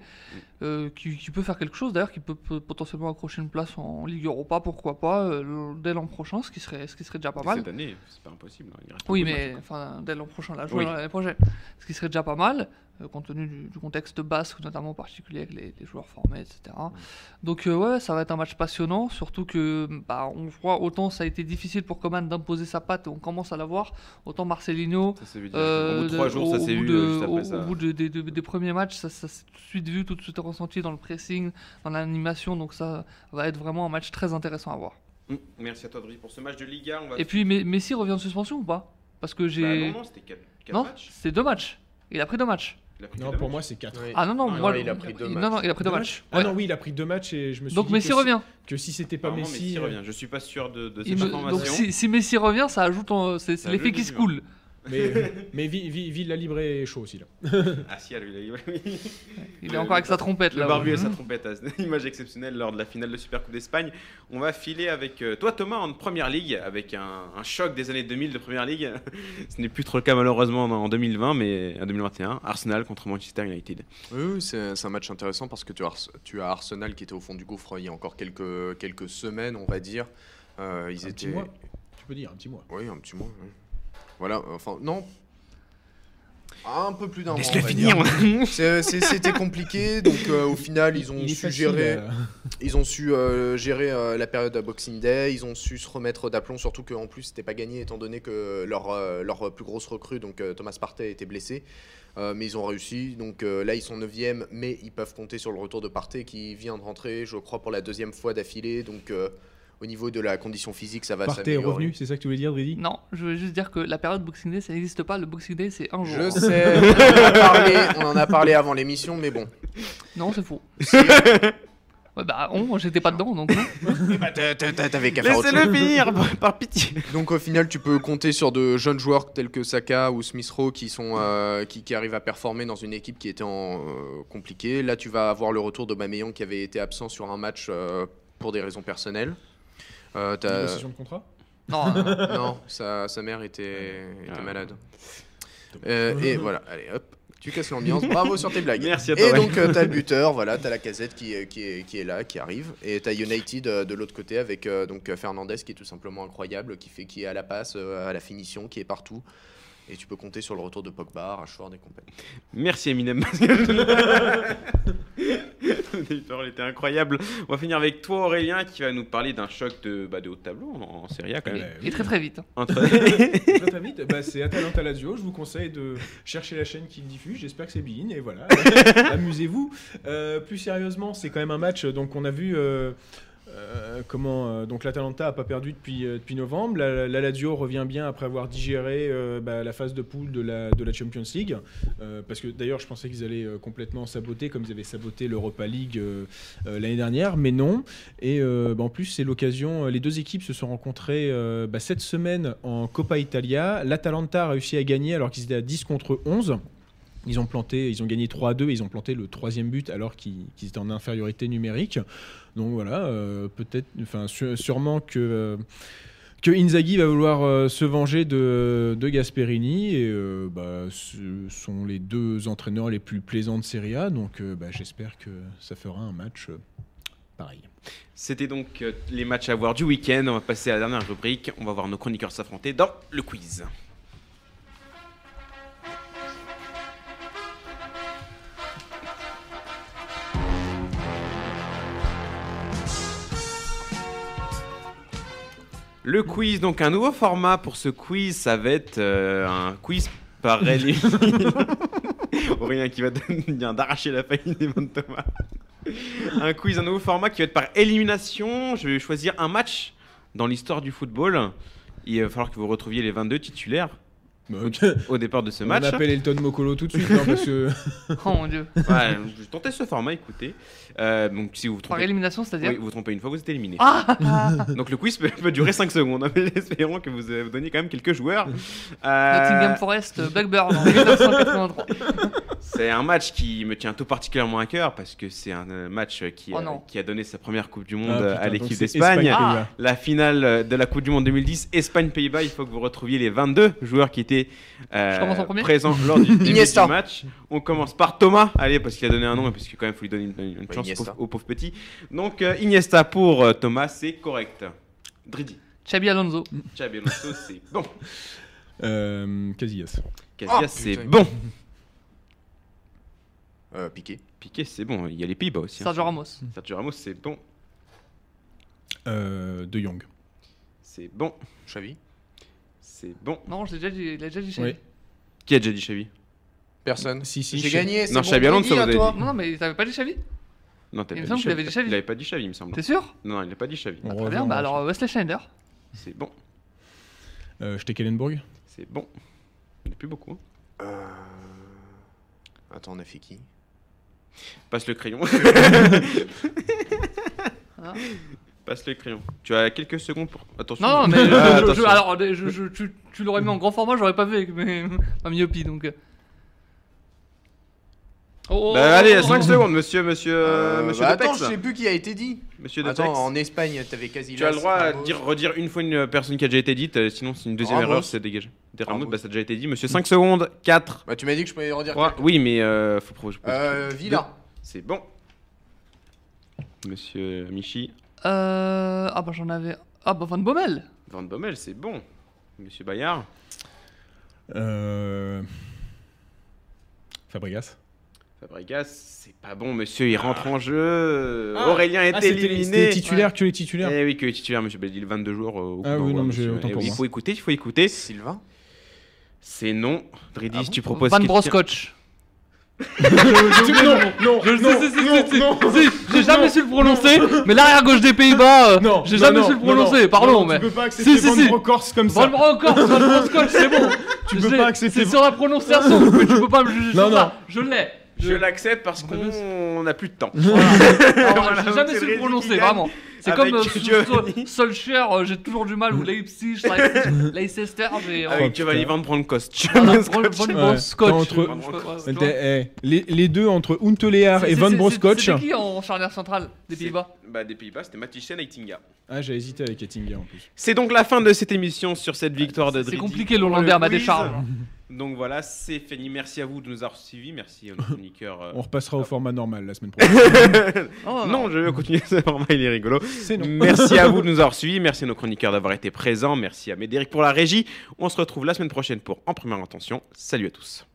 euh, qui, qui peut faire quelque chose d'ailleurs, qui peut, peut potentiellement accrocher une place en Ligue Europa, pourquoi pas, euh, dès l'an prochain, ce qui serait, ce qui serait déjà pas mal. Cette année, c'est pas impossible. hein, il reste Oui, mais enfin, dès l'an prochain, là, Oui. juin, l'année prochaine. Ce qui serait déjà pas mal, compte tenu du, du contexte basque, notamment en particulier avec les, les joueurs formés, etc. Donc, euh, ouais, ça va être un match passionnant, surtout que, bah, on voit autant ça a été difficile pour Coman d'imposer sa patte, et on commence à la voir, autant Marcelinho. Ça s'est vu euh, au bout de trois de- jours, au- ça au s'est bout vu de- euh, juste au, après ça. au bout de- des- premiers matchs, ça, ça s'est tout de suite vu, tout de suite ressenti dans le pressing, dans l'animation, donc ça va être vraiment un match très intéressant à voir. Mm. Merci à toi, Dri. Pour ce match de Liga, on va. Et puis, Me- Messi revient de suspension ou pas? Parce que Bah, j'ai. non, non, c'était 4, non, matchs. c'est deux matchs. Il a pris deux matchs. Non, pour moi, c'est 4. Oui. Ah non, non, Non, moi, non, il a pris deux Non, matchs. non, il a pris deux Deux matchs. Ah Ouais. non, oui, il a pris deux matchs et je me suis Donc dit Messi que, revient. Si, que si c'était pas Messi. Messi euh, revient. Je suis pas sûr de, de cette me- information. Donc si, si Messi revient, ça ajoute en- c'est l'effet qui se coule. Mais, mais Vi- Vi- Villa Libre est chaud aussi là. Ah si, elle, il a- oui. Il est Le- encore avec sa trompette Le là. barbu et sa trompette, c'est une image exceptionnelle lors de la finale de Super Coupe d'Espagne. On va filer avec euh, toi Thomas en Première Ligue, avec un, un choc des années 2000 de Première Ligue. Ce n'est plus trop le cas malheureusement en 2020, mais en 2021. Arsenal contre Manchester United. Oui, oui, c'est un match intéressant parce que tu as, tu as Arsenal qui était au fond du gouffre il y a encore quelques, quelques semaines, on va dire. Euh, ils Un étaient. petit mois. Tu peux dire un petit mois. Oui, un petit mois. oui. Voilà, enfin, non. Un peu plus d'un mois. Laisse-le finir. C'était compliqué, donc euh, au final, ils ont Il su facile, gérer. euh, Ils ont su euh, gérer euh, la période à Boxing Day, ils ont su se remettre d'aplomb, surtout qu'en plus c'était pas gagné étant donné que leur, euh, leur plus grosse recrue, donc euh, Thomas Partey, était blessé. Euh, mais ils ont réussi, donc euh, là ils sont 9 mais ils peuvent compter sur le retour de Partey qui vient de rentrer, je crois, pour la deuxième fois d'affilée. Donc euh, au niveau de la condition physique, ça va Partez et s'améliorer. revenu, c'est ça que tu voulais dire, Dridi Non, je veux juste dire que la période Boxing Day, ça n'existe pas. Le Boxing Day, c'est un jour. Je sais, on en a parlé, on en a parlé avant l'émission, mais bon. Non, c'est faux. Ouais, bah, on, j'étais pas dedans, donc non. Bah, t'a- t'a- t'a- T'avais qu'à faire autre chose. Laissez-le finir, par- par pitié. Donc au final, tu peux compter sur de jeunes joueurs tels que Saka ou Smith Rowe qui sont euh, qui, qui arrivent à performer dans une équipe qui était en euh, compliquée. Là, tu vas avoir le retour d'Aubameyang qui avait été absent sur un match euh, pour des raisons personnelles. Euh, t'as- Négociation de contrat Non, non, non. non, sa, sa mère était, était Ah. malade. Euh, et voilà, allez hop, tu casses l'ambiance. Bravo sur tes blagues. Merci à toi. Et ouais. donc, euh, t'as le buteur, voilà, t'as la casette qui, est- qui, est, qui est là, qui arrive. Et t'as United euh, de l'autre côté avec euh, donc, euh, Fernandez qui est tout simplement incroyable, qui, fait, qui est à la passe, euh, à la finition, qui est partout. Et tu peux compter sur le retour de Pogba, Rashford et compagnie. Merci Eminem. paroles étaient incroyables. On va finir avec toi Aurélien qui va nous parler d'un choc de, bah, de haut de tableau en, en Serie A quand même. Et très très vite. hein. Entre... Très, très vite, bah, c'est Atalanta Lazio. Je vous conseille de chercher la chaîne qui le diffuse. J'espère que c'est Bein et voilà. Amusez-vous. Euh, plus sérieusement, c'est quand même un match. Donc on a vu. euh, euh, comment euh, donc l'Atalanta a pas perdu depuis, euh, depuis novembre. La, la Lazio revient bien après avoir digéré bah, la phase de poule de la, de la Champions League. Parce que d'ailleurs, je pensais qu'ils allaient complètement saboter, comme ils avaient saboté l'Europa League l'année dernière, mais non. Et bah, en plus, c'est l'occasion. Les deux équipes se sont rencontrées bah, cette semaine en Coppa Italia. L'Atalanta a réussi à gagner alors qu'ils étaient à 10 contre 11. Ils ont planté, ils ont gagné 3 à 2 et ils ont planté le troisième but alors qu'ils étaient en infériorité numérique. Donc voilà, euh, peut-être, enfin sû- sûrement que euh, que Inzaghi va vouloir euh, se venger de, de Gasperini et bah, ce sont les deux entraîneurs les plus plaisants de Serie A. Donc bah, j'espère que ça fera un match pareil. C'était donc les matchs à voir du week-end. On va passer à la dernière rubrique. On va voir nos chroniqueurs s'affronter dans le quiz. Le quiz, donc un nouveau format pour ce quiz, ça va être euh, un quiz par élimination. Aurélien qui va vient d'arracher la faillite des de Thomas. Un quiz, un nouveau format qui va être par élimination. Je vais choisir un match dans l'histoire du football. Il va falloir que vous retrouviez les 22 titulaires au départ de ce On match. appelle Elton Mokolo tout de suite hein, parce que Oh mon dieu. Ouais, je tentais ce format, écoutez. Euh, donc si vous vous Par trompez, élimination, c'est-à-dire oui, vous vous trompez une fois, vous êtes éliminé. Ah Donc le quiz peut, peut durer 5 secondes. hein, mais Espérons que vous, euh, vous donniez quand même quelques joueurs. Euh, Nottingham Forest, Blackburn en 1983. C'est un match qui me tient tout particulièrement à cœur parce que c'est un euh, match qui, Oh a- qui a donné sa première Coupe du Monde Ah, putain, à l'équipe d'Espagne. Ah. La finale de la Coupe du Monde 2010, Espagne-Pays-Bas, il faut que vous retrouviez les 22 joueurs qui étaient euh, Je commence en premier présents lors du début Iniesta. du match. On commence par Thomas, allez, parce qu'il a donné un nom et parce qu'il quand même faut lui donner une, une Ouais, chance au pauvre, au pauvre petit. Donc euh, Iniesta pour euh, Thomas, c'est correct. Dridi, Xabi Alonso. Xabi Alonso, c'est bon. Euh, Casillas. Casillas, Oh, c'est bon. Euh, Piqué. Piqué, c'est bon. Il y a les Pays-Bas aussi. hein. Sergio Ramos. Sergio Ramos, c'est bon. Euh, de Jong. C'est bon. Xavi. C'est bon. Non, j'ai déjà dit, il a déjà dit Xavi. Oui. Qui a déjà dit Xavi? Personne. Si, si, J'ai Xavi. gagné. c'est Non, bon, Xabi Alonso, vous avez dit. Non, non, mais t'avais pas dit Xavi? Non, t'as Il pas dit Xavi. Xavi. Il avait pas dit Xavi, il me semble. T'es sûr? Non, il n'a pas dit Xavi. Très bien, bah alors. Wesley Schneider. C'est bon. Euh, Stekelenburg. C'est bon. Il n'y en a plus beaucoup. hein. Euh, Attends, on a fait qui? Passe le crayon. Hein? Passe le crayon. Tu as quelques secondes pour. Attention. Non, non, mais je- Ah, je- je- alors, je- je- tu, tu l'aurais mis en grand format, j'aurais pas vu avec mes- ma myopie donc. Oh, oh, Bah, oh, allez, oh, 5 oh. secondes, monsieur, monsieur, Euh, monsieur bah. Attends, je sais plus qui a été dit. Monsieur Depex. Attends, en Espagne, t'avais quasi. Tu as le droit de dire, redire une fois une personne qui a déjà été dite, euh, sinon c'est une deuxième Ramos. erreur, c'est dégagé. Des Ramos, Ramos. bah ça a déjà été dit. Monsieur, 5 secondes, 4, Bah, tu m'as dit que je pouvais redire. 3. Oui, mais euh, faut Euh, Villa. C'est bon. Monsieur Michi. Euh, ah bah j'en avais. Ah bah Van Bommel. Van Bommel, c'est bon. Monsieur Bayard. Euh... Fabregas. Fabregas, c'est pas bon, monsieur, il rentre en jeu. Ah. Aurélien est Ah, c'était les- éliminé. c'était les titulaires, que les titulaires. Eh oui, que les titulaires, monsieur Bédil, 22 jours. euh, au Ah oui, non, monsieur. autant Eh pour oui, Il faut écouter, il faut écouter. Sylvain. C'est non. Dridis, Ah bon tu proposes Van quelqu'un- Broskotch. J'ai oublié le non, non, Je- non, si, si, si, non, si, non, si, J'ai jamais non, su le prononcer, mais l'arrière gauche des Pays-Bas, euh, Non, j'ai non, jamais non, su le non, prononcer, non, pardon, non, mais. Tu peux pas accepter Si, si, Van si. Bronckhorst comme ça. Van Bronckhorst, Van Bronckhorst, c'est bon. Tu Je peux pas accepter. C'est sur la prononciation, mais tu peux pas me juger Non, sur non. ça. Je l'ai. Je l'accepte parce connaissez qu'on n'a plus de temps. J'ai jamais c'est su le prononcer, vraiment. C'est comme euh, Solskjaer, euh, j'ai toujours du mal, ou Leipzig, Leicester, j'ai. Avec Oh, Giovanni. Van Bronckhorst. Voilà, Scotch. Bronckhorst. Eh, les, les deux entre Huntelaar C'est- et c'est- Van c'est- Broskotch. C'était qui en charnière centrale des C'est- Pays-Bas Bah, des Pays-Bas, c'était Mathiesen et Tinga. Ah, j'ai hésité avec Ettinger en plus. C'est donc la fin de cette émission sur cette victoire de C'est compliqué l'Hollandais le à ma décharge. Donc voilà, c'est fini. Merci à vous de nous avoir suivis. Merci euh, aux chroniqueurs. Euh, On repassera au format normal la semaine prochaine. Oh, non, je vais continuer ce format, il est rigolo. Merci à vous de nous avoir suivis. Merci à nos chroniqueurs d'avoir été présents. Merci à Médéric pour la régie. On se retrouve la semaine prochaine pour En Première Intention. Salut à tous.